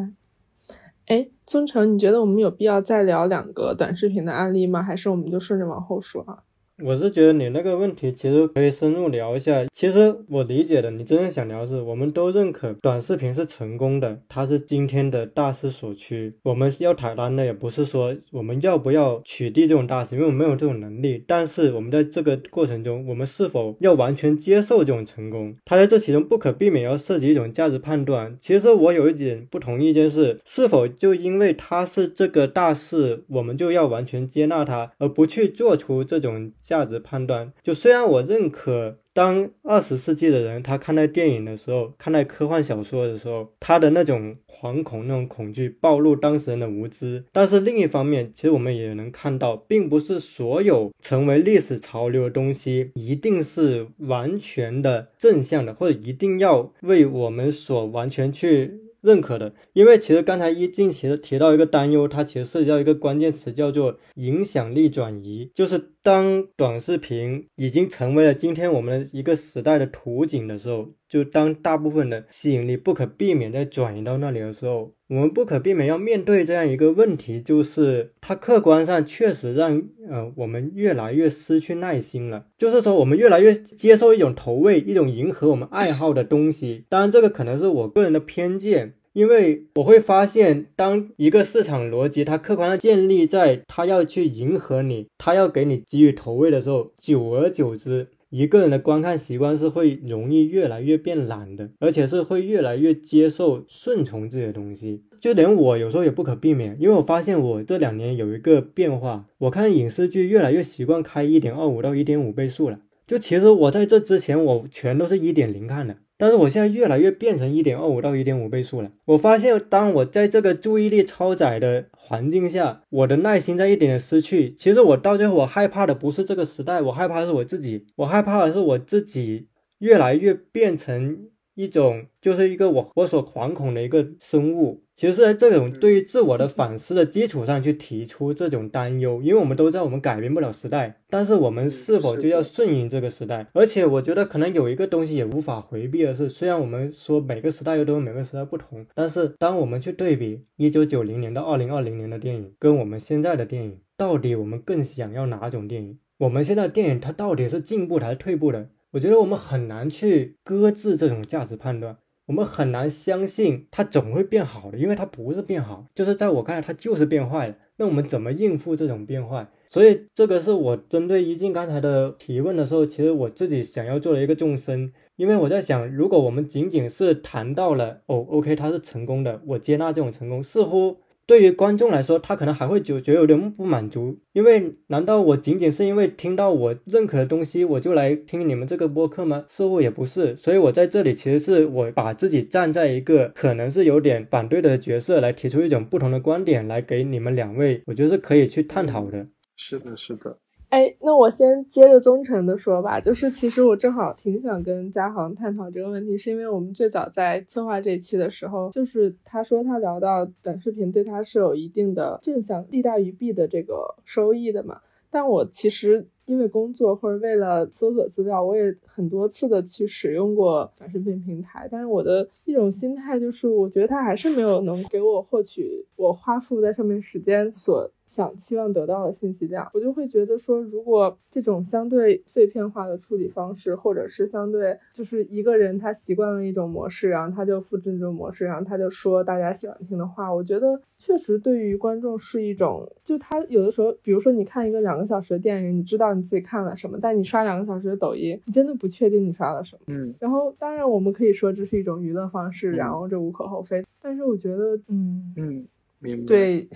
哎，宗成，你觉得我们有必要再聊两个短视频的案例吗？还是我们就顺着往后说啊？我是觉得你那个问题其实可以深入聊一下。其实我理解的，你真正想聊是，我们都认可短视频是成功的，它是今天的大势所趋。我们要谈谈的也不是说我们要不要取缔这种大势，因为我们没有这种能力。但是我们在这个过程中，我们是否要完全接受这种成功？它在这其中不可避免要涉及一种价值判断。其实我有一点不同意见是，是否就因为它是这个大势，我们就要完全接纳它，而不去做出这种。价值判断，就虽然我认可，当二十世纪的人他看待电影的时候，看待科幻小说的时候，他的那种惶恐、那种恐惧，暴露当事人的无知。但是另一方面，其实我们也能看到，并不是所有成为历史潮流的东西，一定是完全的正向的，或者一定要为我们所完全去。认可的，因为其实刚才一进其实提到一个担忧，它其实涉及到一个关键词，叫做影响力转移。就是当短视频已经成为了今天我们的一个时代的图景的时候，就当大部分的吸引力不可避免在转移到那里的时候，我们不可避免要面对这样一个问题，就是它客观上确实让呃我们越来越失去耐心了。就是说，我们越来越接受一种投喂、一种迎合我们爱好的东西。当然，这个可能是我个人的偏见。因为我会发现，当一个市场逻辑它客观的建立在它要去迎合你，它要给你给予投喂的时候，久而久之，一个人的观看习惯是会容易越来越变懒的，而且是会越来越接受顺从这些东西。就连我有时候也不可避免，因为我发现我这两年有一个变化，我看影视剧越来越习惯开一点二五到一点五倍速了。就其实我在这之前，我全都是一点零看的。但是我现在越来越变成一点二五到一点五倍数了。我发现，当我在这个注意力超载的环境下，我的耐心在一点点失去。其实我到最后，我害怕的不是这个时代，我害怕的是我自己。我害怕的是我自己越来越变成一种就是一个我我所惶恐的一个生物，其实是在这种对于自我的 反思的基础上去提出这种担忧，因为我们都知道我们改变不了时代，但是我们是否就要顺应这个时代？而且我觉得可能有一个东西也无法回避的是，虽然我们说每个时代又都有每个时代不同，但是当我们去对比一九九零年到二零二零年的电影，跟我们现在的电影，到底我们更想要哪种电影？我们现在的电影它到底是进步还是退步的？我觉得我们很难去搁置这种价值判断，我们很难相信它总会变好的，因为它不是变好，就是在我看来它就是变坏了。那我们怎么应付这种变坏？所以这个是我针对一静刚才的提问的时候，其实我自己想要做的一个纵深，因为我在想，如果我们仅仅是谈到了哦，OK，它是成功的，我接纳这种成功，似乎。对于观众来说，他可能还会觉觉得有点不满足，因为难道我仅仅是因为听到我认可的东西，我就来听你们这个播客吗？似乎也不是，所以我在这里其实是我把自己站在一个可能是有点反对的角色，来提出一种不同的观点，来给你们两位，我觉得是可以去探讨的。是的，是的。哎，那我先接着宗成的说吧，就是其实我正好挺想跟嘉航探讨这个问题，是因为我们最早在策划这期的时候，就是他说他聊到短视频对他是有一定的正向利大于弊的这个收益的嘛。但我其实因为工作或者为了搜索资料，我也很多次的去使用过短视频平台，但是我的一种心态就是，我觉得它还是没有能给我获取我花费在上面时间所。想期望得到的信息量，我就会觉得说，如果这种相对碎片化的处理方式，或者是相对就是一个人他习惯了一种模式，然后他就复制这种模式，然后他就说大家喜欢听的话，我觉得确实对于观众是一种，就他有的时候，比如说你看一个两个小时的电影，你知道你自己看了什么，但你刷两个小时的抖音，你真的不确定你刷了什么。嗯。然后当然我们可以说这是一种娱乐方式，然后这无可厚非，但是我觉得，嗯嗯，明白。对。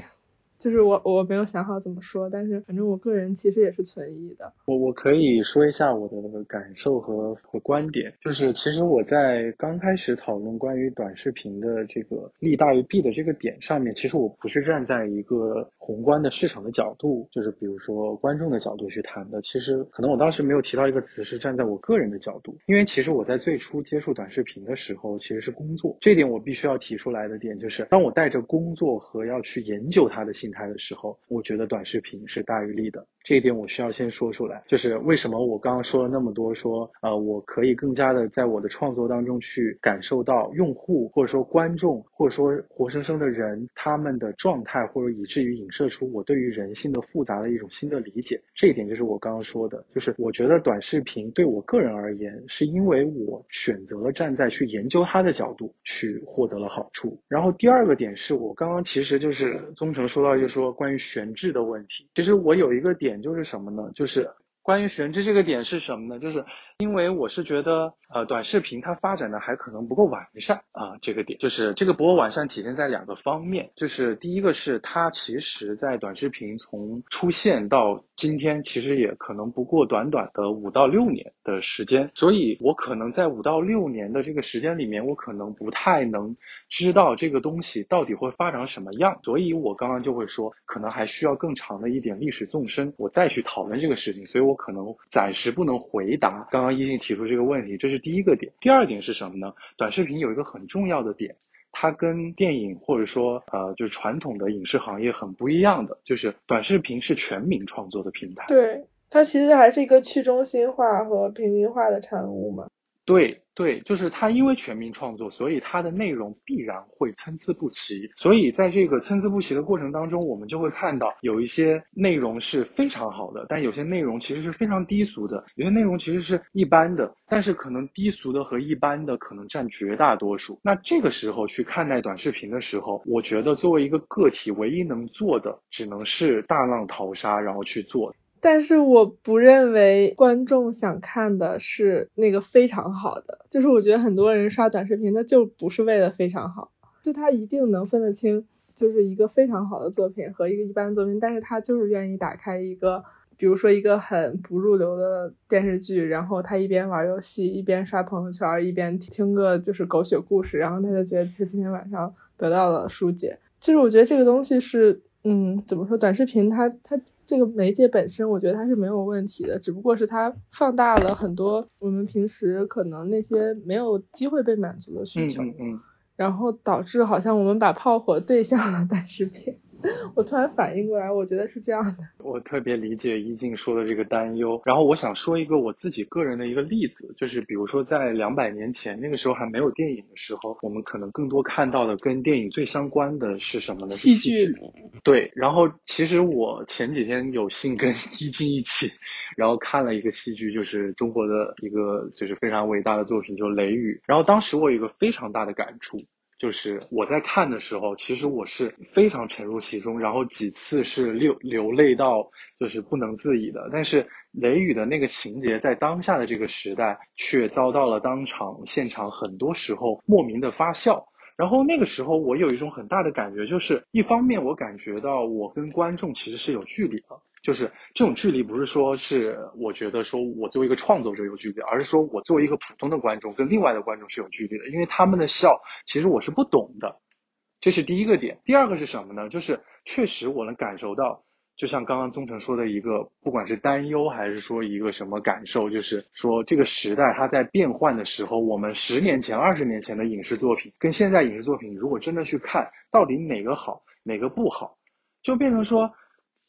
就是我我没有想好怎么说，但是反正我个人其实也是存疑的。我我可以说一下我的感受和和观点，就是其实我在刚开始讨论关于短视频的这个利大于弊的这个点上面，其实我不是站在一个宏观的市场的角度，就是比如说观众的角度去谈的。其实可能我当时没有提到一个词是站在我个人的角度，因为其实我在最初接触短视频的时候其实是工作，这点我必须要提出来的点就是，当我带着工作和要去研究它的心。态的时候，我觉得短视频是大于利的。这一点我需要先说出来，就是为什么我刚刚说了那么多，说呃，我可以更加的在我的创作当中去感受到用户或者说观众或者说活生生的人他们的状态，或者以至于影射出我对于人性的复杂的一种新的理解。这一点就是我刚刚说的，就是我觉得短视频对我个人而言，是因为我选择了站在去研究它的角度去获得了好处。然后第二个点是我刚刚其实就是宗成说到，说关于悬置的问题，其实我有一个点。就是什么呢？就是关于悬置这个点是什么呢？就是因为我是觉得，呃，短视频它发展的还可能不够完善啊。这个点就是这个不够完善，体现在两个方面。就是第一个是它其实，在短视频从出现到今天，其实也可能不过短短的五到六年的时间。所以我可能在五到六年的这个时间里面，我可能不太能知道这个东西到底会发展什么样。所以我刚刚就会说，可能还需要更长的一点历史纵深，我再去讨论这个事情。所以我。可能暂时不能回答刚刚一定提出这个问题，这是第一个点。第二点是什么呢？短视频有一个很重要的点，它跟电影或者说呃就是传统的影视行业很不一样的，就是短视频是全民创作的平台。对，它其实还是一个去中心化和平民化的产物嘛。对。对，就是它，因为全民创作，所以它的内容必然会参差不齐。所以在这个参差不齐的过程当中，我们就会看到有一些内容是非常好的，但有些内容其实是非常低俗的，有些内容其实是一般的，但是可能低俗的和一般的可能占绝大多数。那这个时候去看待短视频的时候，我觉得作为一个个体，唯一能做的只能是大浪淘沙，然后去做。但是我不认为观众想看的是那个非常好的，就是我觉得很多人刷短视频，他就不是为了非常好，就他一定能分得清，就是一个非常好的作品和一个一般的作品，但是他就是愿意打开一个，比如说一个很不入流的电视剧，然后他一边玩游戏，一边刷朋友圈，一边听个就是狗血故事，然后他就觉得他今天晚上得到了疏解。就是我觉得这个东西是，嗯，怎么说，短视频它它。这个媒介本身，我觉得它是没有问题的，只不过是它放大了很多我们平时可能那些没有机会被满足的需求，嗯嗯，然后导致好像我们把炮火对向了短视频。我突然反应过来，我觉得是这样的。我特别理解一静说的这个担忧，然后我想说一个我自己个人的一个例子，就是比如说在两百年前，那个时候还没有电影的时候，我们可能更多看到的跟电影最相关的是什么呢？戏剧。对，然后其实我前几天有幸跟一静一起，然后看了一个戏剧，就是中国的一个就是非常伟大的作品，就《雷雨》。然后当时我有一个非常大的感触。就是我在看的时候，其实我是非常沉入其中，然后几次是流流泪到就是不能自已的。但是雷雨的那个情节，在当下的这个时代，却遭到了当场现场很多时候莫名的发笑。然后那个时候，我有一种很大的感觉，就是一方面我感觉到我跟观众其实是有距离的。就是这种距离，不是说是我觉得说我作为一个创作者有距离，而是说我作为一个普通的观众跟另外的观众是有距离的，因为他们的笑其实我是不懂的，这是第一个点。第二个是什么呢？就是确实我能感受到，就像刚刚宗成说的一个，不管是担忧还是说一个什么感受，就是说这个时代它在变换的时候，我们十年前、二十年前的影视作品跟现在影视作品，如果真的去看到底哪个好，哪个不好，就变成说。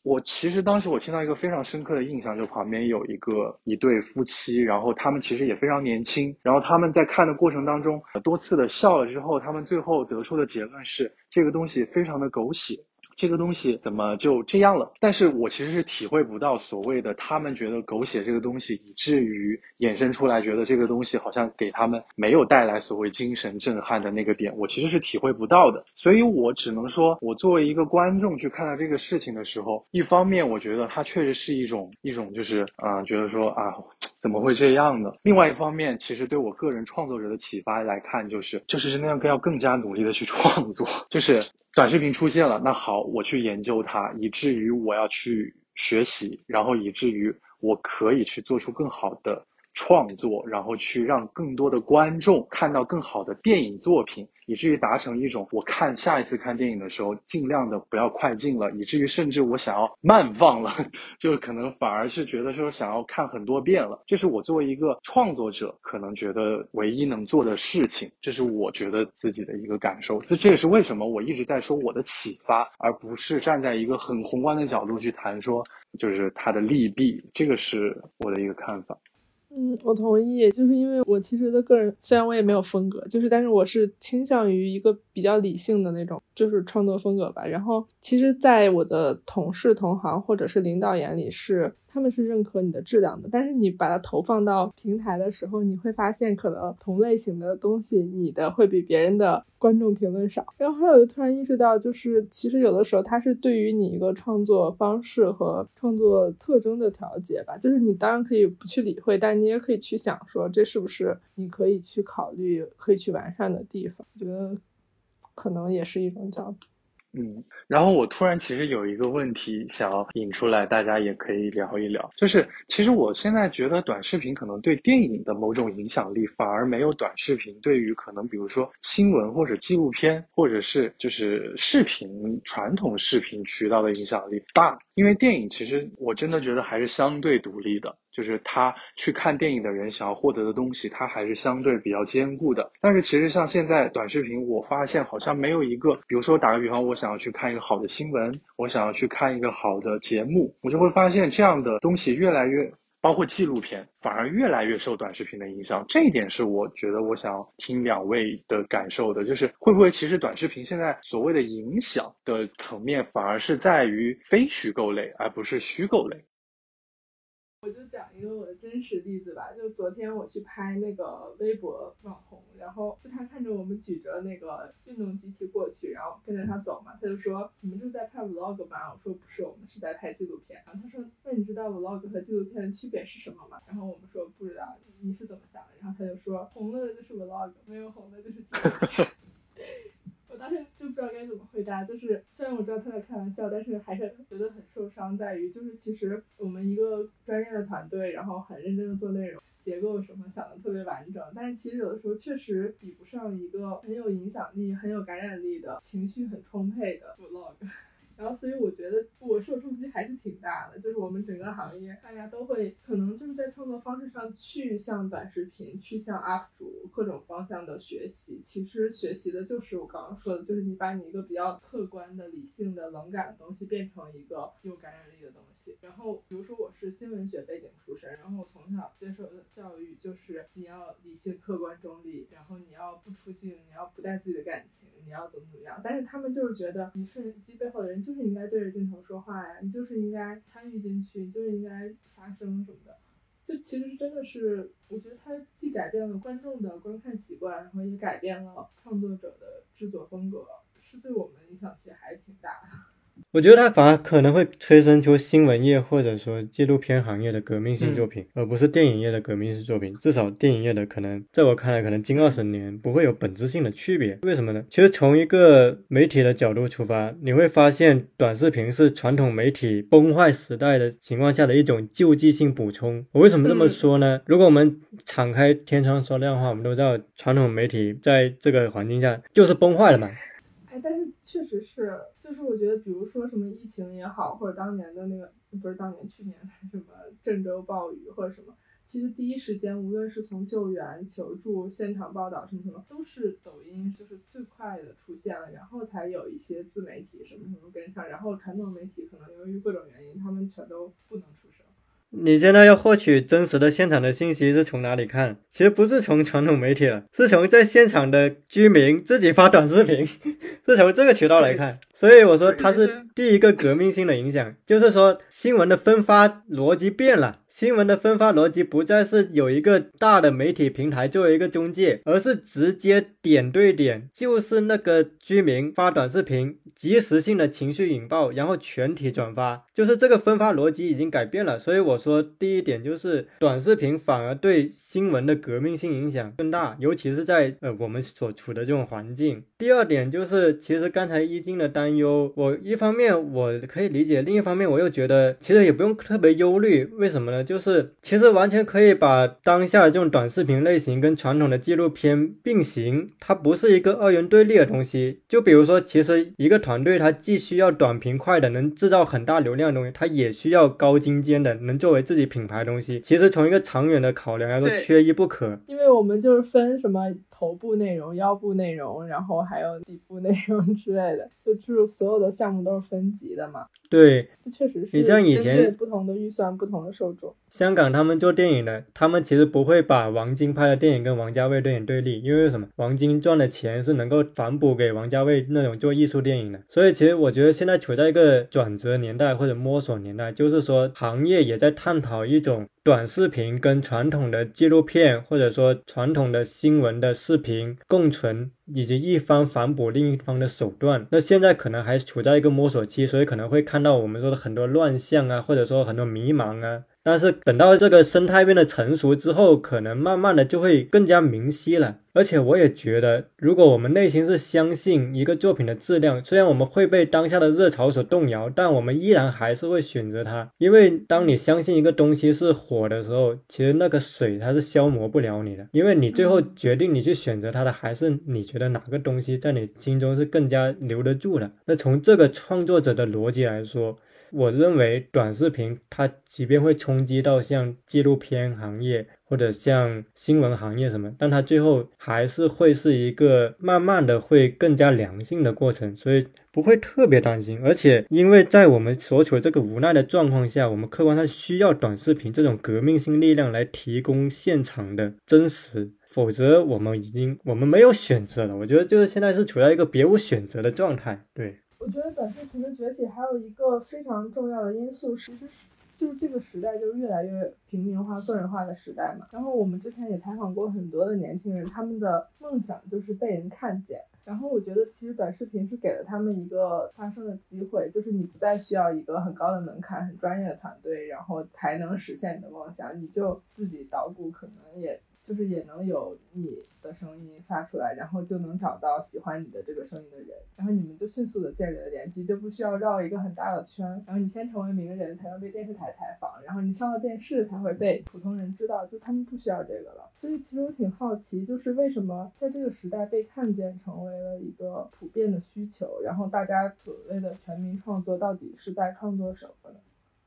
我其实当时我听到一个非常深刻的印象，就旁边有一个一对夫妻，然后他们其实也非常年轻，然后他们在看的过程当中多次的笑了之后，他们最后得出的结论是这个东西非常的狗血。这个东西怎么就这样了？但是我其实是体会不到所谓的他们觉得狗血这个东西，以至于衍生出来觉得这个东西好像给他们没有带来所谓精神震撼的那个点，我其实是体会不到的。所以我只能说，我作为一个观众去看到这个事情的时候，一方面我觉得它确实是一种一种就是啊，觉得说啊怎么会这样呢？另外一方面，其实对我个人创作者的启发来看，就是就是那样要更加努力的去创作，就是。短视频出现了，那好，我去研究它，以至于我要去学习，然后以至于我可以去做出更好的。创作，然后去让更多的观众看到更好的电影作品，以至于达成一种我看下一次看电影的时候，尽量的不要快进了，以至于甚至我想要慢放 了，就可能反而是觉得说想要看很多遍了。这是我作为一个创作者可能觉得唯一能做的事情，这是我觉得自己的一个感受。这这也是为什么我一直在说我的启发，而不是站在一个很宏观的角度去谈说就是它的利弊。这个是我的一个看法。嗯，我同意，就是因为我其实的个人，虽然我也没有风格，就是但是我是倾向于一个比较理性的那种，就是创作风格吧。然后其实，在我的同事、同行或者是领导眼里是。他们是认可你的质量的，但是你把它投放到平台的时候，你会发现可能同类型的东西，你的会比别人的观众评论少。然后还有就突然意识到，就是其实有的时候它是对于你一个创作方式和创作特征的调节吧。就是你当然可以不去理会，但你也可以去想说，这是不是你可以去考虑、可以去完善的地方？我觉得可能也是一种角度。嗯，然后我突然其实有一个问题想要引出来，大家也可以聊一聊。就是其实我现在觉得短视频可能对电影的某种影响力，反而没有短视频对于可能比如说新闻或者纪录片，或者是就是视频传统视频渠道的影响力大。因为电影其实我真的觉得还是相对独立的。就是他去看电影的人想要获得的东西，他还是相对比较坚固的。但是其实像现在短视频，我发现好像没有一个，比如说打个比方，我想要去看一个好的新闻，我想要去看一个好的节目，我就会发现这样的东西越来越，包括纪录片，反而越来越受短视频的影响。这一点是我觉得我想要听两位的感受的，就是会不会其实短视频现在所谓的影响的层面，反而是在于非虚构类，而不是虚构类。我就讲一个我的真实例子吧，就昨天我去拍那个微博网红，然后就他看着我们举着那个运动机器过去，然后跟着他走嘛，他就说你们是在拍 vlog 吗？我说不是，我们是在拍纪录片。然后他说那你知道 vlog 和纪录片的区别是什么吗？然后我们说不知道，你是怎么想的？然后他就说红了的就是 vlog，没有红的就是纪录片。我当时就不知道该怎么回答，就是虽然我知道他在开玩笑，但是还是觉得很受伤。在于就是其实我们一个专业的团队，然后很认真的做内容，结构什么想的特别完整，但是其实有的时候确实比不上一个很有影响力、很有感染力的情绪很充沛的 vlog。然后所以我觉得我受冲击还是挺大的。就是我们整个行业，大家都会可能就是在创作方式上去向短视频，去向 UP 主各种方向的学习。其实学习的就是我刚刚说的，就是你把你一个比较客观的、理性的、冷感的东西变成一个有感染力的东西。然后，比如说我是新闻学背景出身，然后我从小接受的教育就是你要理性、客观、中立，然后你要不出镜，你要不带自己的感情，你要怎么怎么样。但是他们就是觉得你摄影机背后的人就是应该对着镜头说话呀，你就是应该参与进去，你就是应该发声什么的。就其实真的是，我觉得它既改变了观众的观看习惯，然后也改变了创作者的制作风格，是对我们影响其实还挺大的。我觉得它反而可能会催生出新闻业或者说纪录片行业的革命性作品，而不是电影业的革命性作品。至少电影业的可能，在我看来，可能近二十年不会有本质性的区别。为什么呢？其实从一个媒体的角度出发，你会发现短视频是传统媒体崩坏时代的情况下的一种救济性补充。我为什么这么说呢？如果我们敞开天窗说亮话，我们都知道传统媒体在这个环境下就是崩坏了嘛。哎，但是确实是。就是我觉得，比如说什么疫情也好，或者当年的那个不是当年去年的什么郑州暴雨或者什么，其实第一时间无论是从救援、求助、现场报道什么什么，都是抖音就是最快的出现了，然后才有一些自媒体什么什么跟上，然后传统媒体可能由于各种原因，他们全都不能出声。你现在要获取真实的现场的信息是从哪里看？其实不是从传统媒体了，是从在现场的居民自己发短视频，是从这个渠道来看。所以我说它是第一个革命性的影响，就是说新闻的分发逻辑变了。新闻的分发逻辑不再是有一个大的媒体平台作为一个中介，而是直接点对点，就是那个居民发短视频，及时性的情绪引爆，然后全体转发，就是这个分发逻辑已经改变了。所以我说第一点就是短视频反而对新闻的革命性影响更大，尤其是在呃我们所处的这种环境。第二点就是其实刚才一金的担忧，我一方面我可以理解，另一方面我又觉得其实也不用特别忧虑，为什么呢？就是其实完全可以把当下的这种短视频类型跟传统的纪录片并行，它不是一个二元对立的东西。就比如说，其实一个团队它既需要短平快的能制造很大流量的东西，它也需要高精尖的能作为自己品牌的东西。其实从一个长远的考量来说，缺一不可。因为我们就是分什么头部内容、腰部内容，然后还有底部内容之类的，就就是所有的项目都是分级的嘛。对，这确实是。你像以前不同的预算、不同的受众。香港他们做电影的，他们其实不会把王晶拍的电影跟王家卫电影对立，因为什么？王晶赚的钱是能够反哺给王家卫那种做艺术电影的。所以其实我觉得现在处在一个转折年代或者摸索年代，就是说行业也在探讨一种短视频跟传统的纪录片或者说传统的新闻的视频共存。以及一方反哺另一方的手段，那现在可能还处在一个摸索期，所以可能会看到我们说的很多乱象啊，或者说很多迷茫啊。但是等到这个生态变得成熟之后，可能慢慢的就会更加明晰了。而且我也觉得，如果我们内心是相信一个作品的质量，虽然我们会被当下的热潮所动摇，但我们依然还是会选择它。因为当你相信一个东西是火的时候，其实那个水它是消磨不了你的，因为你最后决定你去选择它的，还是你觉得哪个东西在你心中是更加留得住的。那从这个创作者的逻辑来说。我认为短视频它即便会冲击到像纪录片行业或者像新闻行业什么，但它最后还是会是一个慢慢的会更加良性的过程，所以不会特别担心。而且因为在我们所处这个无奈的状况下，我们客观上需要短视频这种革命性力量来提供现场的真实，否则我们已经我们没有选择了。我觉得就是现在是处在一个别无选择的状态，对。我觉得短视频的崛起还有一个非常重要的因素，其实是就是这个时代就是越来越平民化、个人化的时代嘛。然后我们之前也采访过很多的年轻人，他们的梦想就是被人看见。然后我觉得其实短视频是给了他们一个发声的机会，就是你不再需要一个很高的门槛、很专业的团队，然后才能实现你的梦想，你就自己捣鼓，可能也。就是也能有你的声音发出来，然后就能找到喜欢你的这个声音的人，然后你们就迅速的建立了联系，就不需要绕一个很大的圈。然后你先成为名人，才能被电视台采访，然后你上了电视才会被普通人知道，就他们不需要这个了。所以其实我挺好奇，就是为什么在这个时代被看见成为了一个普遍的需求，然后大家所谓的全民创作到底是在创作什么呢？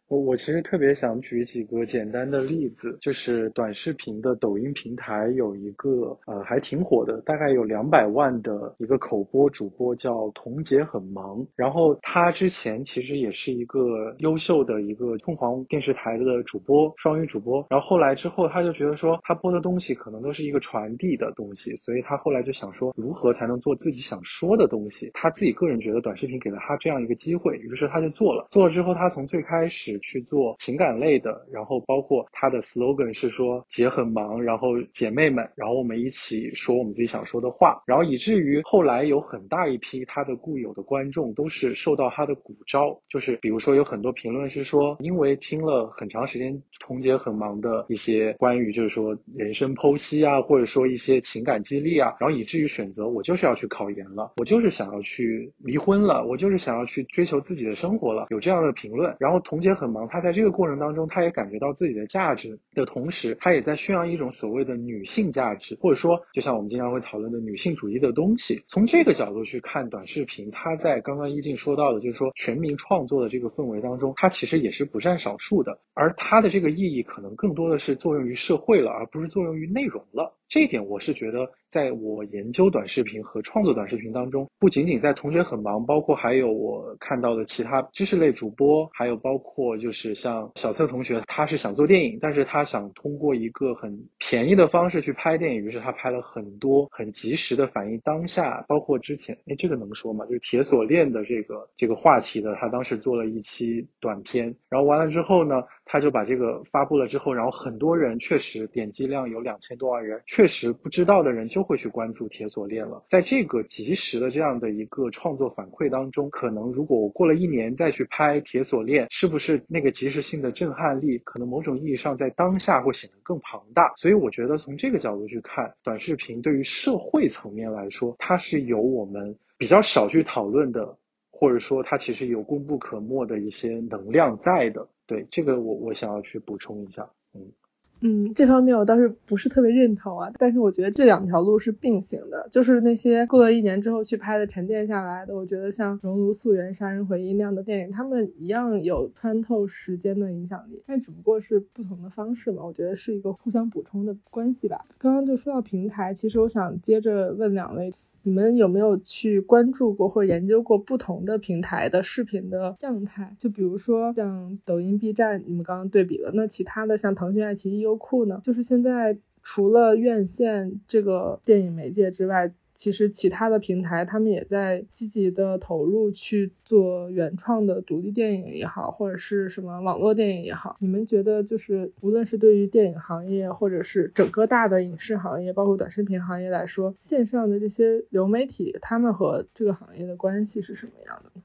我我其实特别想举几个简单的例子，就是短视频的抖音平台有一个呃还挺火的，大概有两百万的一个口播主播叫童姐很忙，然后他之前其实也是一个优秀的一个凤凰电视台的主播，双语主播，然后后来之后他就觉得说他播的东西可能都是一个传递的东西，所以他后来就想说如何才能做自己想说的东西，他自己个人觉得短视频给了他这样一个机会，于是他就做了，做了之后他从最开始。去做情感类的，然后包括他的 slogan 是说姐很忙，然后姐妹们，然后我们一起说我们自己想说的话，然后以至于后来有很大一批他的固有的观众都是受到他的鼓招，就是比如说有很多评论是说，因为听了很长时间童姐很忙的一些关于就是说人生剖析啊，或者说一些情感激励啊，然后以至于选择我就是要去考研了，我就是想要去离婚了，我就是想要去追求自己的生活了，有这样的评论，然后童姐很。忙，他在这个过程当中，他也感觉到自己的价值的同时，他也在宣扬一种所谓的女性价值，或者说，就像我们经常会讨论的女性主义的东西。从这个角度去看短视频，它在刚刚一静说到的，就是说全民创作的这个氛围当中，它其实也是不占少数的。而它的这个意义，可能更多的是作用于社会了，而不是作用于内容了。这一点我是觉得，在我研究短视频和创作短视频当中，不仅仅在同学很忙，包括还有我看到的其他知识类主播，还有包括就是像小策同学，他是想做电影，但是他想通过一个很便宜的方式去拍电影，于是他拍了很多很及时的反映当下，包括之前，哎，这个能说吗？就是铁锁链的这个这个话题的，他当时做了一期短片，然后完了之后呢？他就把这个发布了之后，然后很多人确实点击量有两千多万人，确实不知道的人就会去关注铁锁链了。在这个及时的这样的一个创作反馈当中，可能如果我过了一年再去拍铁锁链，是不是那个及时性的震撼力，可能某种意义上在当下会显得更庞大？所以我觉得从这个角度去看，短视频对于社会层面来说，它是有我们比较少去讨论的，或者说它其实有功不可没的一些能量在的。对这个，我我想要去补充一下，嗯嗯，这方面我倒是不是特别认同啊，但是我觉得这两条路是并行的，就是那些过了一年之后去拍的沉淀下来的，我觉得像《熔炉溯源》《杀人回忆》那样的电影，他们一样有穿透时间的影响力，但只不过是不同的方式嘛，我觉得是一个互相补充的关系吧。刚刚就说到平台，其实我想接着问两位。你们有没有去关注过或者研究过不同的平台的视频的样态？就比如说像抖音、B 站，你们刚刚对比了，那其他的像腾讯、爱奇艺、优酷呢？就是现在除了院线这个电影媒介之外。其实其他的平台，他们也在积极的投入去做原创的独立电影也好，或者是什么网络电影也好。你们觉得，就是无论是对于电影行业，或者是整个大的影视行业，包括短视频行业来说，线上的这些流媒体，他们和这个行业的关系是什么样的？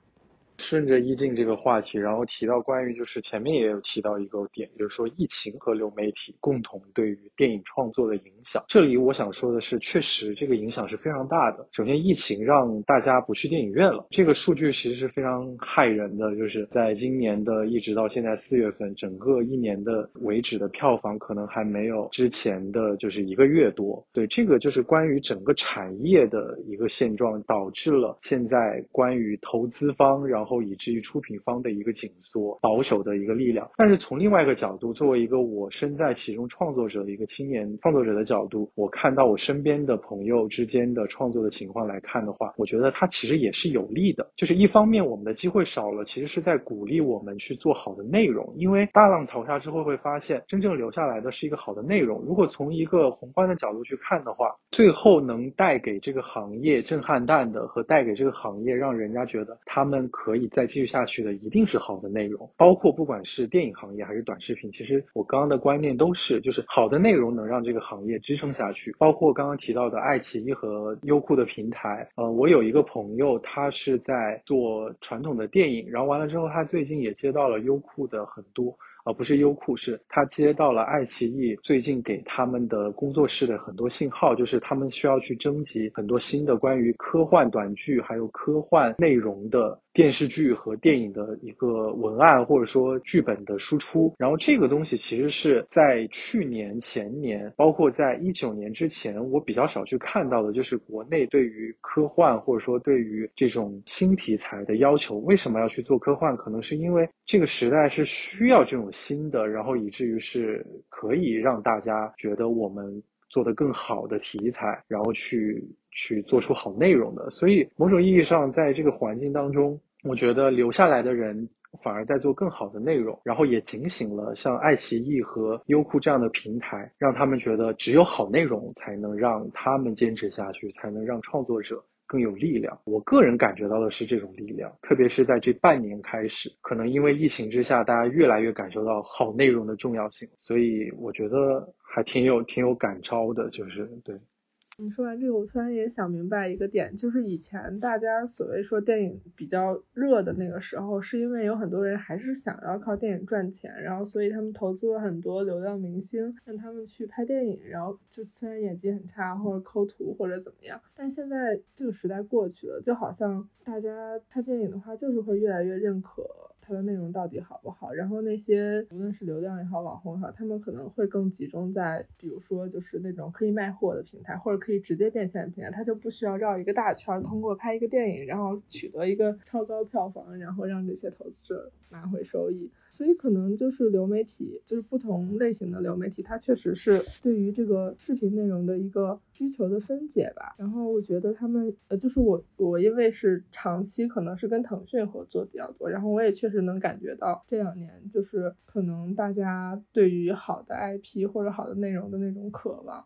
顺着一静这个话题，然后提到关于就是前面也有提到一个点，就是说疫情和流媒体共同对于电影创作的影响。这里我想说的是，确实这个影响是非常大的。首先，疫情让大家不去电影院了，这个数据其实是非常骇人的。就是在今年的一直到现在四月份，整个一年的为止的票房可能还没有之前的就是一个月多。对，这个就是关于整个产业的一个现状，导致了现在关于投资方，然后。以至于出品方的一个紧缩、保守的一个力量。但是从另外一个角度，作为一个我身在其中创作者的一个青年创作者的角度，我看到我身边的朋友之间的创作的情况来看的话，我觉得它其实也是有利的。就是一方面我们的机会少了，其实是在鼓励我们去做好的内容。因为大浪淘沙之后会发现，真正留下来的是一个好的内容。如果从一个宏观的角度去看的话，最后能带给这个行业震撼弹的和带给这个行业让人家觉得他们可。以再继续下去的一定是好的内容，包括不管是电影行业还是短视频，其实我刚刚的观念都是，就是好的内容能让这个行业支撑下去。包括刚刚提到的爱奇艺和优酷的平台，呃，我有一个朋友，他是在做传统的电影，然后完了之后，他最近也接到了优酷的很多。而不是优酷，是他接到了爱奇艺最近给他们的工作室的很多信号，就是他们需要去征集很多新的关于科幻短剧还有科幻内容的。电视剧和电影的一个文案或者说剧本的输出，然后这个东西其实是在去年、前年，包括在一九年之前，我比较少去看到的，就是国内对于科幻或者说对于这种新题材的要求。为什么要去做科幻？可能是因为这个时代是需要这种新的，然后以至于是可以让大家觉得我们做得更好的题材，然后去。去做出好内容的，所以某种意义上，在这个环境当中，我觉得留下来的人反而在做更好的内容，然后也警醒了像爱奇艺和优酷这样的平台，让他们觉得只有好内容才能让他们坚持下去，才能让创作者更有力量。我个人感觉到的是这种力量，特别是在这半年开始，可能因为疫情之下，大家越来越感受到好内容的重要性，所以我觉得还挺有挺有感召的，就是对。你说完这个，我突然也想明白一个点，就是以前大家所谓说电影比较热的那个时候，是因为有很多人还是想要靠电影赚钱，然后所以他们投资了很多流量明星，让他们去拍电影，然后就虽然演技很差或者抠图或者怎么样，但现在这个时代过去了，就好像大家拍电影的话，就是会越来越认可。它的内容到底好不好？然后那些无论是流量也好，网红也好，他们可能会更集中在，比如说就是那种可以卖货的平台，或者可以直接变现的平台，他就不需要绕一个大圈，通过拍一个电影，然后取得一个超高票房，然后让这些投资者拿回收益。所以可能就是流媒体，就是不同类型的流媒体，它确实是对于这个视频内容的一个需求的分解吧。然后我觉得他们，呃，就是我我因为是长期可能是跟腾讯合作比较多，然后我也确实能感觉到这两年就是可能大家对于好的 IP 或者好的内容的那种渴望。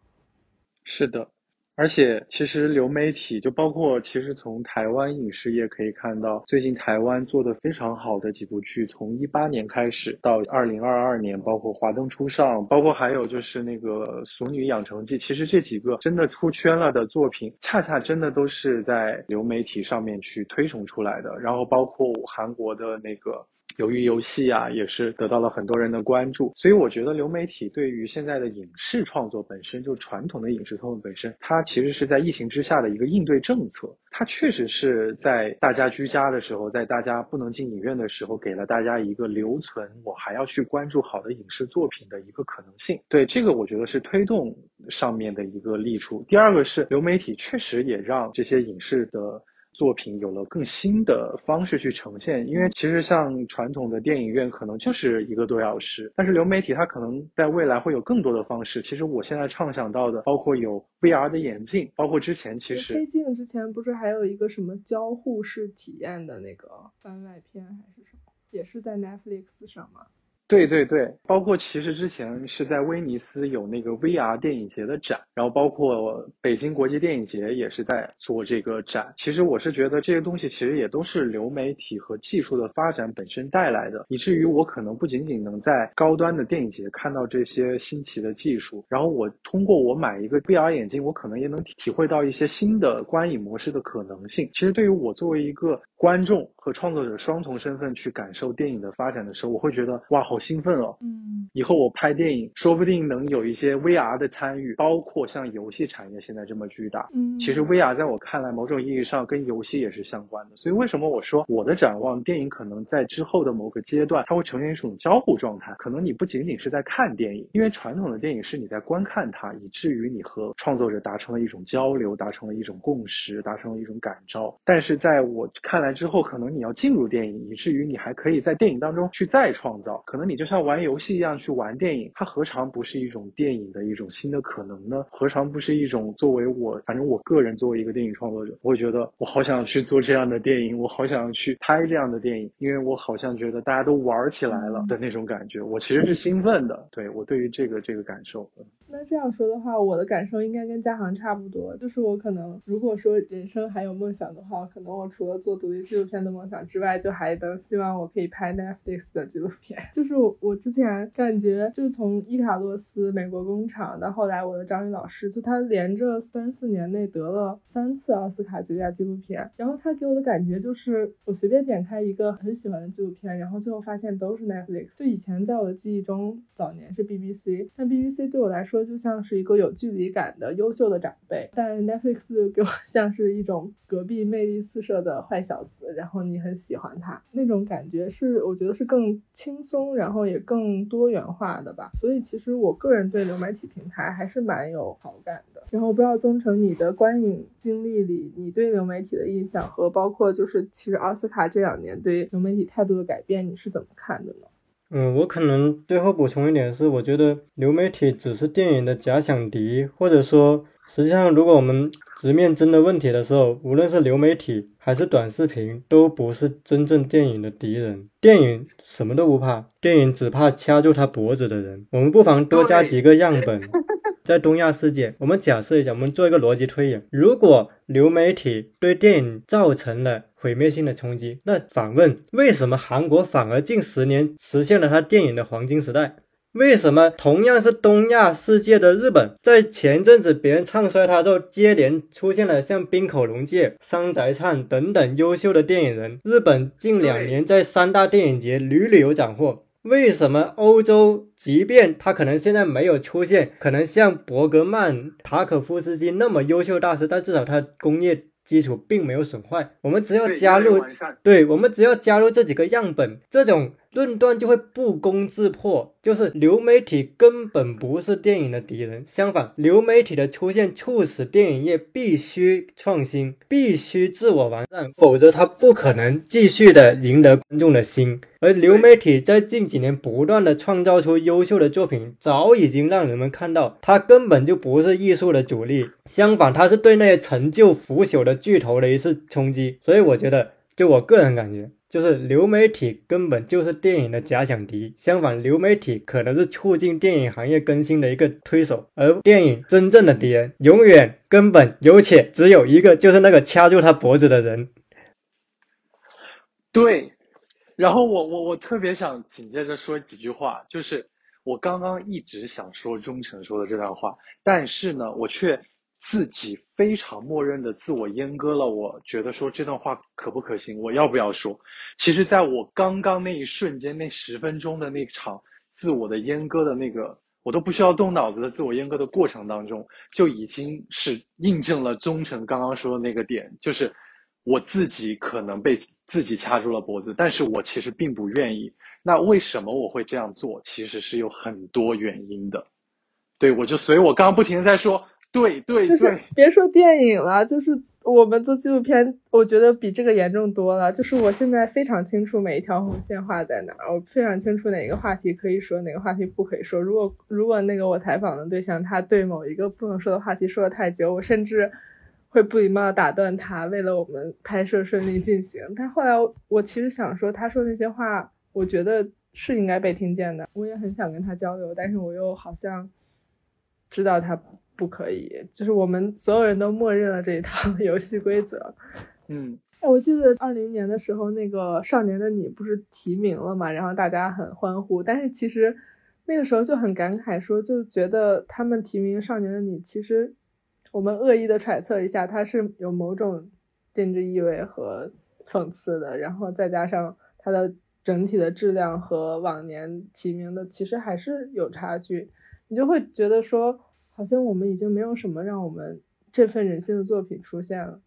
是的。而且，其实流媒体就包括，其实从台湾影视业可以看到，最近台湾做的非常好的几部剧，从一八年开始到二零二二年，包括《华灯初上》，包括还有就是那个《俗女养成记》，其实这几个真的出圈了的作品，恰恰真的都是在流媒体上面去推崇出来的。然后包括韩国的那个。由于游戏啊，也是得到了很多人的关注，所以我觉得流媒体对于现在的影视创作本身，就传统的影视创作本身，它其实是在疫情之下的一个应对政策。它确实是在大家居家的时候，在大家不能进影院的时候，给了大家一个留存，我还要去关注好的影视作品的一个可能性。对这个，我觉得是推动上面的一个利处。第二个是流媒体确实也让这些影视的。作品有了更新的方式去呈现，因为其实像传统的电影院可能就是一个多小时，但是流媒体它可能在未来会有更多的方式。其实我现在畅想到的，包括有 VR 的眼镜，包括之前其实黑镜之前不是还有一个什么交互式体验的那个番外篇还是什么，也是在 Netflix 上吗？对对对，包括其实之前是在威尼斯有那个 VR 电影节的展，然后包括北京国际电影节也是在做这个展。其实我是觉得这些东西其实也都是流媒体和技术的发展本身带来的，以至于我可能不仅仅能在高端的电影节看到这些新奇的技术，然后我通过我买一个 VR 眼镜，我可能也能体会到一些新的观影模式的可能性。其实对于我作为一个观众和创作者双重身份去感受电影的发展的时候，我会觉得哇，好兴奋哦！嗯，以后我拍电影，说不定能有一些 VR 的参与，包括像游戏产业现在这么巨大。嗯，其实 VR 在我看来，某种意义上跟游戏也是相关的。所以为什么我说我的展望，电影可能在之后的某个阶段，它会呈现一种交互状态。可能你不仅仅是在看电影，因为传统的电影是你在观看它，以至于你和创作者达成了一种交流，达成了一种共识，达成了一种感召。但是在我看来，之后可能你要进入电影，以至于你还可以在电影当中去再创造。可能你就像玩游戏一样去玩电影，它何尝不是一种电影的一种新的可能呢？何尝不是一种作为我，反正我个人作为一个电影创作者，我会觉得我好想去做这样的电影，我好想去拍这样的电影，因为我好像觉得大家都玩起来了的那种感觉，我其实是兴奋的。对我对于这个这个感受。那这样说的话，我的感受应该跟嘉航差不多。就是我可能如果说人生还有梦想的话，可能我除了做独立纪录片的梦想之外，就还能希望我可以拍 Netflix 的纪录片。就是我我之前感觉，就从伊卡洛斯、美国工厂到后来我的张宇老师，就他连着三四年内得了三次奥斯卡最佳纪录片。然后他给我的感觉就是，我随便点开一个很喜欢的纪录片，然后最后发现都是 Netflix。就以前在我的记忆中，早年是 BBC，但 BBC 对我来说。就像是一个有距离感的优秀的长辈，但 Netflix 给我像是一种隔壁魅力四射的坏小子，然后你很喜欢他那种感觉，是我觉得是更轻松，然后然后也更多元化的吧。所以其实我个人对流媒体平台还是蛮有好感的。然后不知道宗成你的观影经历里，你对流媒体的印象和包括就是其实奥斯卡这两年对流媒体态度的改变，你是怎么看的呢？嗯，我可能最后补充一点是，我觉得流媒体只是电影的假想敌，或者说，实际上如果我们直面真的问题的时候，无论是流媒体还是短视频，都不是真正电影的敌人。电影什么都不怕，电影只怕掐住他脖子的人。我们不妨多加几个样本。在东亚世界，我们假设一下，我们做一个逻辑推演：如果流媒体对电影造成了毁灭性的冲击，那反问，为什么韩国反而近十年实现了它电影的黄金时代？为什么同样是东亚世界的日本，在前阵子别人唱衰它之后，接连出现了像冰口龙介、山宅灿等等优秀的电影人？日本近两年在三大电影节屡屡有斩获。为什么欧洲，即便他可能现在没有出现，可能像伯格曼、塔可夫斯基那么优秀大师，但至少他工业基础并没有损坏。我们只要加入，对我们只要加入这几个样本，这种。论断就会不攻自破，就是流媒体根本不是电影的敌人，相反，流媒体的出现促使电影业必须创新，必须自我完善，否则它不可能继续的赢得观众的心。而流媒体在近几年不断的创造出优秀的作品，早已经让人们看到，它根本就不是艺术的主力，相反，它是对那些陈旧腐朽的巨头的一次冲击。所以，我觉得，就我个人感觉。就是流媒体根本就是电影的假想敌，相反，流媒体可能是促进电影行业更新的一个推手，而电影真正的敌人永远、根本、有且只有一个，就是那个掐住他脖子的人。对，然后我我我特别想紧接着说几句话，就是我刚刚一直想说忠诚说的这段话，但是呢，我却。自己非常默认的自我阉割了，我觉得说这段话可不可行？我要不要说？其实，在我刚刚那一瞬间，那十分钟的那场自我的阉割的那个，我都不需要动脑子的自我阉割的过程当中，就已经是印证了忠诚刚刚说的那个点，就是我自己可能被自己掐住了脖子，但是我其实并不愿意。那为什么我会这样做？其实是有很多原因的。对我就，所以我刚刚不停的在说。对对，就是别说电影了，就是我们做纪录片，我觉得比这个严重多了。就是我现在非常清楚每一条红线画在哪儿，我非常清楚哪个话题可以说，哪个话题不可以说。如果如果那个我采访的对象他对某一个不能说的话题说的太久，我甚至会不礼貌的打断他，为了我们拍摄顺利进行。但后来我其实想说，他说那些话，我觉得是应该被听见的。我也很想跟他交流，但是我又好像知道他。不可以，就是我们所有人都默认了这一套游戏规则。嗯，哎，我记得二零年的时候，那个《少年的你》不是提名了嘛，然后大家很欢呼。但是其实那个时候就很感慨，说就觉得他们提名《少年的你》，其实我们恶意的揣测一下，它是有某种政治意味和讽刺的。然后再加上它的整体的质量和往年提名的其实还是有差距，你就会觉得说。好像我们已经没有什么让我们振奋人心的作品出现了，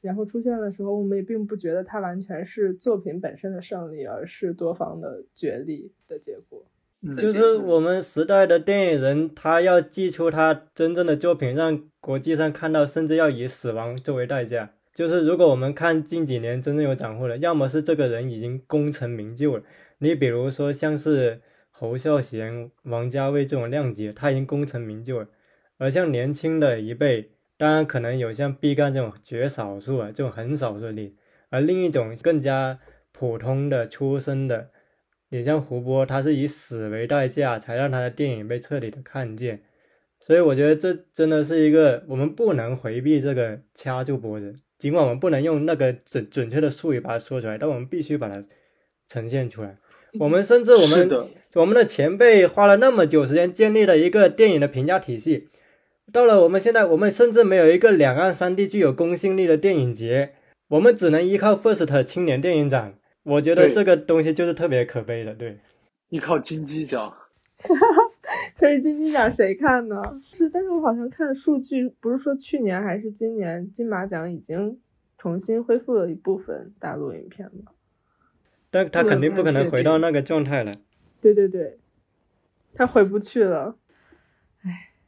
然后出现的时候，我们也并不觉得它完全是作品本身的胜利，而是多方的角力的结果。就是我们时代的电影人，他要寄出他真正的作品，让国际上看到，甚至要以死亡作为代价。就是如果我们看近几年真正有斩获的，要么是这个人已经功成名就了，你比如说像是侯孝贤、王家卫这种量级，他已经功成名就了。而像年轻的一辈，当然可能有像毕赣这种绝少数啊，这种很少数例。而另一种更加普通的出身的，你像胡波，他是以死为代价才让他的电影被彻底的看见。所以我觉得这真的是一个我们不能回避这个掐住脖子，尽管我们不能用那个准准确的术语把它说出来，但我们必须把它呈现出来。我们甚至我们我们的前辈花了那么久时间建立了一个电影的评价体系，到了我们现在，我们甚至没有一个两岸三地具有公信力的电影节，我们只能依靠 First 青年电影展。我觉得这个东西就是特别可悲的，对。依靠金鸡奖，可是金鸡奖谁看呢？是，但是我好像看数据，不是说去年还是今年金马奖已经重新恢复了一部分大陆影片吗？但他肯定不可能回到那个状态了。对对对，他回不去了。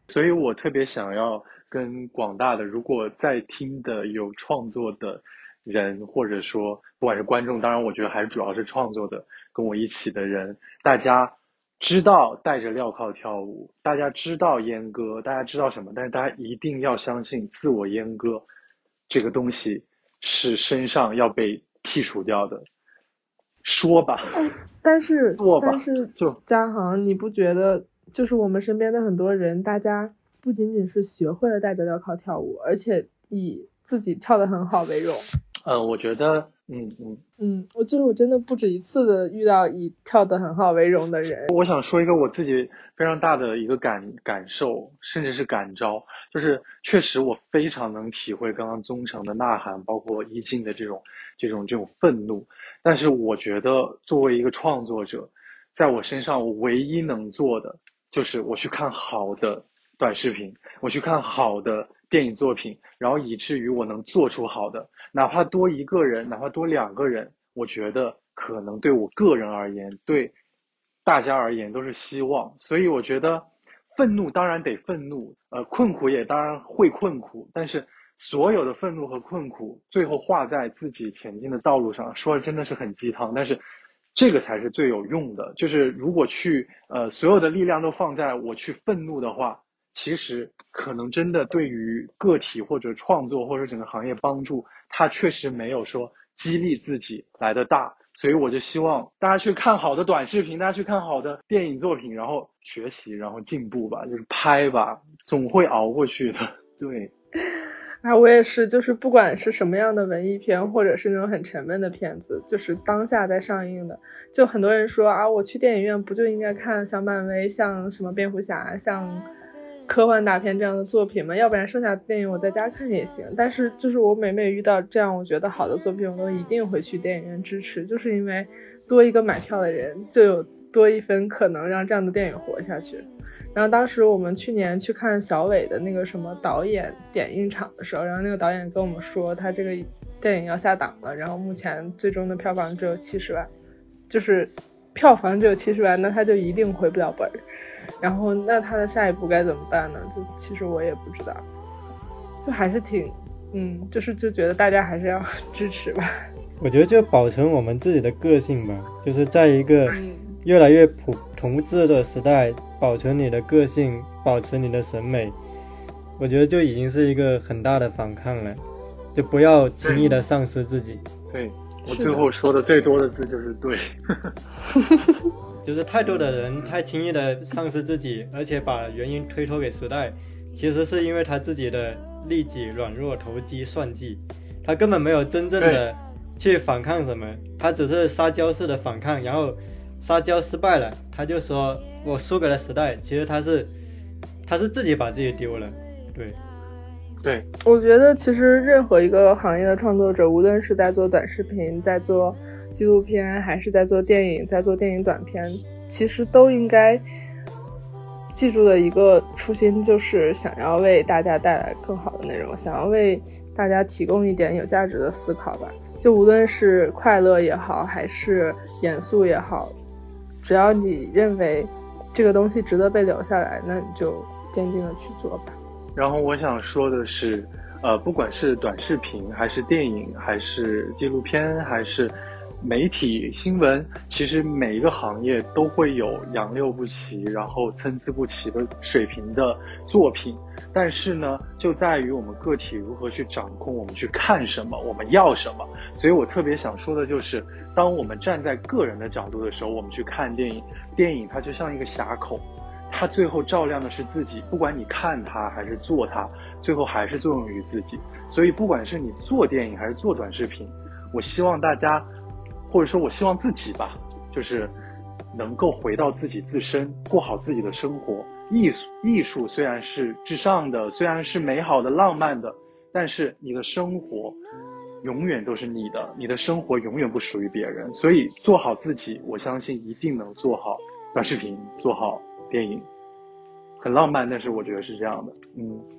唉，所以我特别想要跟广大的如果在听的有创作的人，或者说不管是观众，当然我觉得还是主要是创作的，跟我一起的人，大家知道带着镣铐跳舞，大家知道阉割，大家知道什么，但是大家一定要相信自我阉割这个东西是身上要被剔除掉的。说吧，但是做吧，但是就嘉航，你不觉得就是我们身边的很多人，大家不仅仅是学会了戴着镣铐跳舞，而且以自己跳得很好为荣。嗯，我觉得，嗯嗯嗯，我就是我真的不止一次的遇到以跳得很好为荣的人。我想说一个我自己非常大的一个感感受，甚至是感召，就是确实我非常能体会刚刚宗成的呐喊，包括一静的这种这种这种愤怒。但是我觉得，作为一个创作者，在我身上，我唯一能做的就是我去看好的短视频，我去看好的电影作品，然后以至于我能做出好的，哪怕多一个人，哪怕多两个人，我觉得可能对我个人而言，对大家而言都是希望。所以我觉得，愤怒当然得愤怒，呃，困苦也当然会困苦，但是。所有的愤怒和困苦，最后化在自己前进的道路上，说的真的是很鸡汤，但是这个才是最有用的。就是如果去呃所有的力量都放在我去愤怒的话，其实可能真的对于个体或者创作或者整个行业帮助，它确实没有说激励自己来的大。所以我就希望大家去看好的短视频，大家去看好的电影作品，然后学习，然后进步吧，就是拍吧，总会熬过去的。对。啊，我也是，就是不管是什么样的文艺片，或者是那种很沉闷的片子，就是当下在上映的，就很多人说啊，我去电影院不就应该看像漫威、像什么蝙蝠侠、像科幻大片这样的作品吗？要不然剩下的电影我在家看也行。但是就是我每每遇到这样我觉得好的作品，我都一定会去电影院支持，就是因为多一个买票的人就有。多一分可能让这样的电影活下去。然后当时我们去年去看小伟的那个什么导演点映场的时候，然后那个导演跟我们说，他这个电影要下档了，然后目前最终的票房只有七十万，就是票房只有七十万，那他就一定回不了本儿。然后那他的下一步该怎么办呢？就其实我也不知道，就还是挺，嗯，就是就觉得大家还是要支持吧。我觉得就保存我们自己的个性吧，就是在一个。越来越普同质的时代，保存你的个性，保持你的审美，我觉得就已经是一个很大的反抗了。就不要轻易的丧失自己。对我最后说的最多的字就是对，就是太多的人太轻易的丧失自己，而且把原因推脱给时代，其实是因为他自己的利己、软弱、投机、算计，他根本没有真正的去反抗什么，他只是撒娇式的反抗，然后。撒娇失败了，他就说我输给了时代。其实他是，他是自己把自己丢了。对，对，我觉得其实任何一个行业的创作者，无论是在做短视频、在做纪录片，还是在做电影、在做电影短片，其实都应该记住的一个初心，就是想要为大家带来更好的内容，想要为大家提供一点有价值的思考吧。就无论是快乐也好，还是严肃也好。只要你认为这个东西值得被留下来，那你就坚定的去做吧。然后我想说的是，呃，不管是短视频，还是电影，还是纪录片，还是。媒体新闻其实每一个行业都会有杨六不齐，然后参差不齐的水平的作品，但是呢，就在于我们个体如何去掌控，我们去看什么，我们要什么。所以我特别想说的就是，当我们站在个人的角度的时候，我们去看电影，电影它就像一个峡口，它最后照亮的是自己，不管你看它还是做它，最后还是作用于自己。所以，不管是你做电影还是做短视频，我希望大家，或者说我希望自己吧，就是能够回到自己自身，过好自己的生活。艺术艺术虽然是至上的，虽然是美好的、浪漫的，但是你的生活永远都是你的，你的生活永远不属于别人。所以，做好自己，我相信一定能做好短视频，做好。电影很浪漫，但是我觉得是这样的，嗯。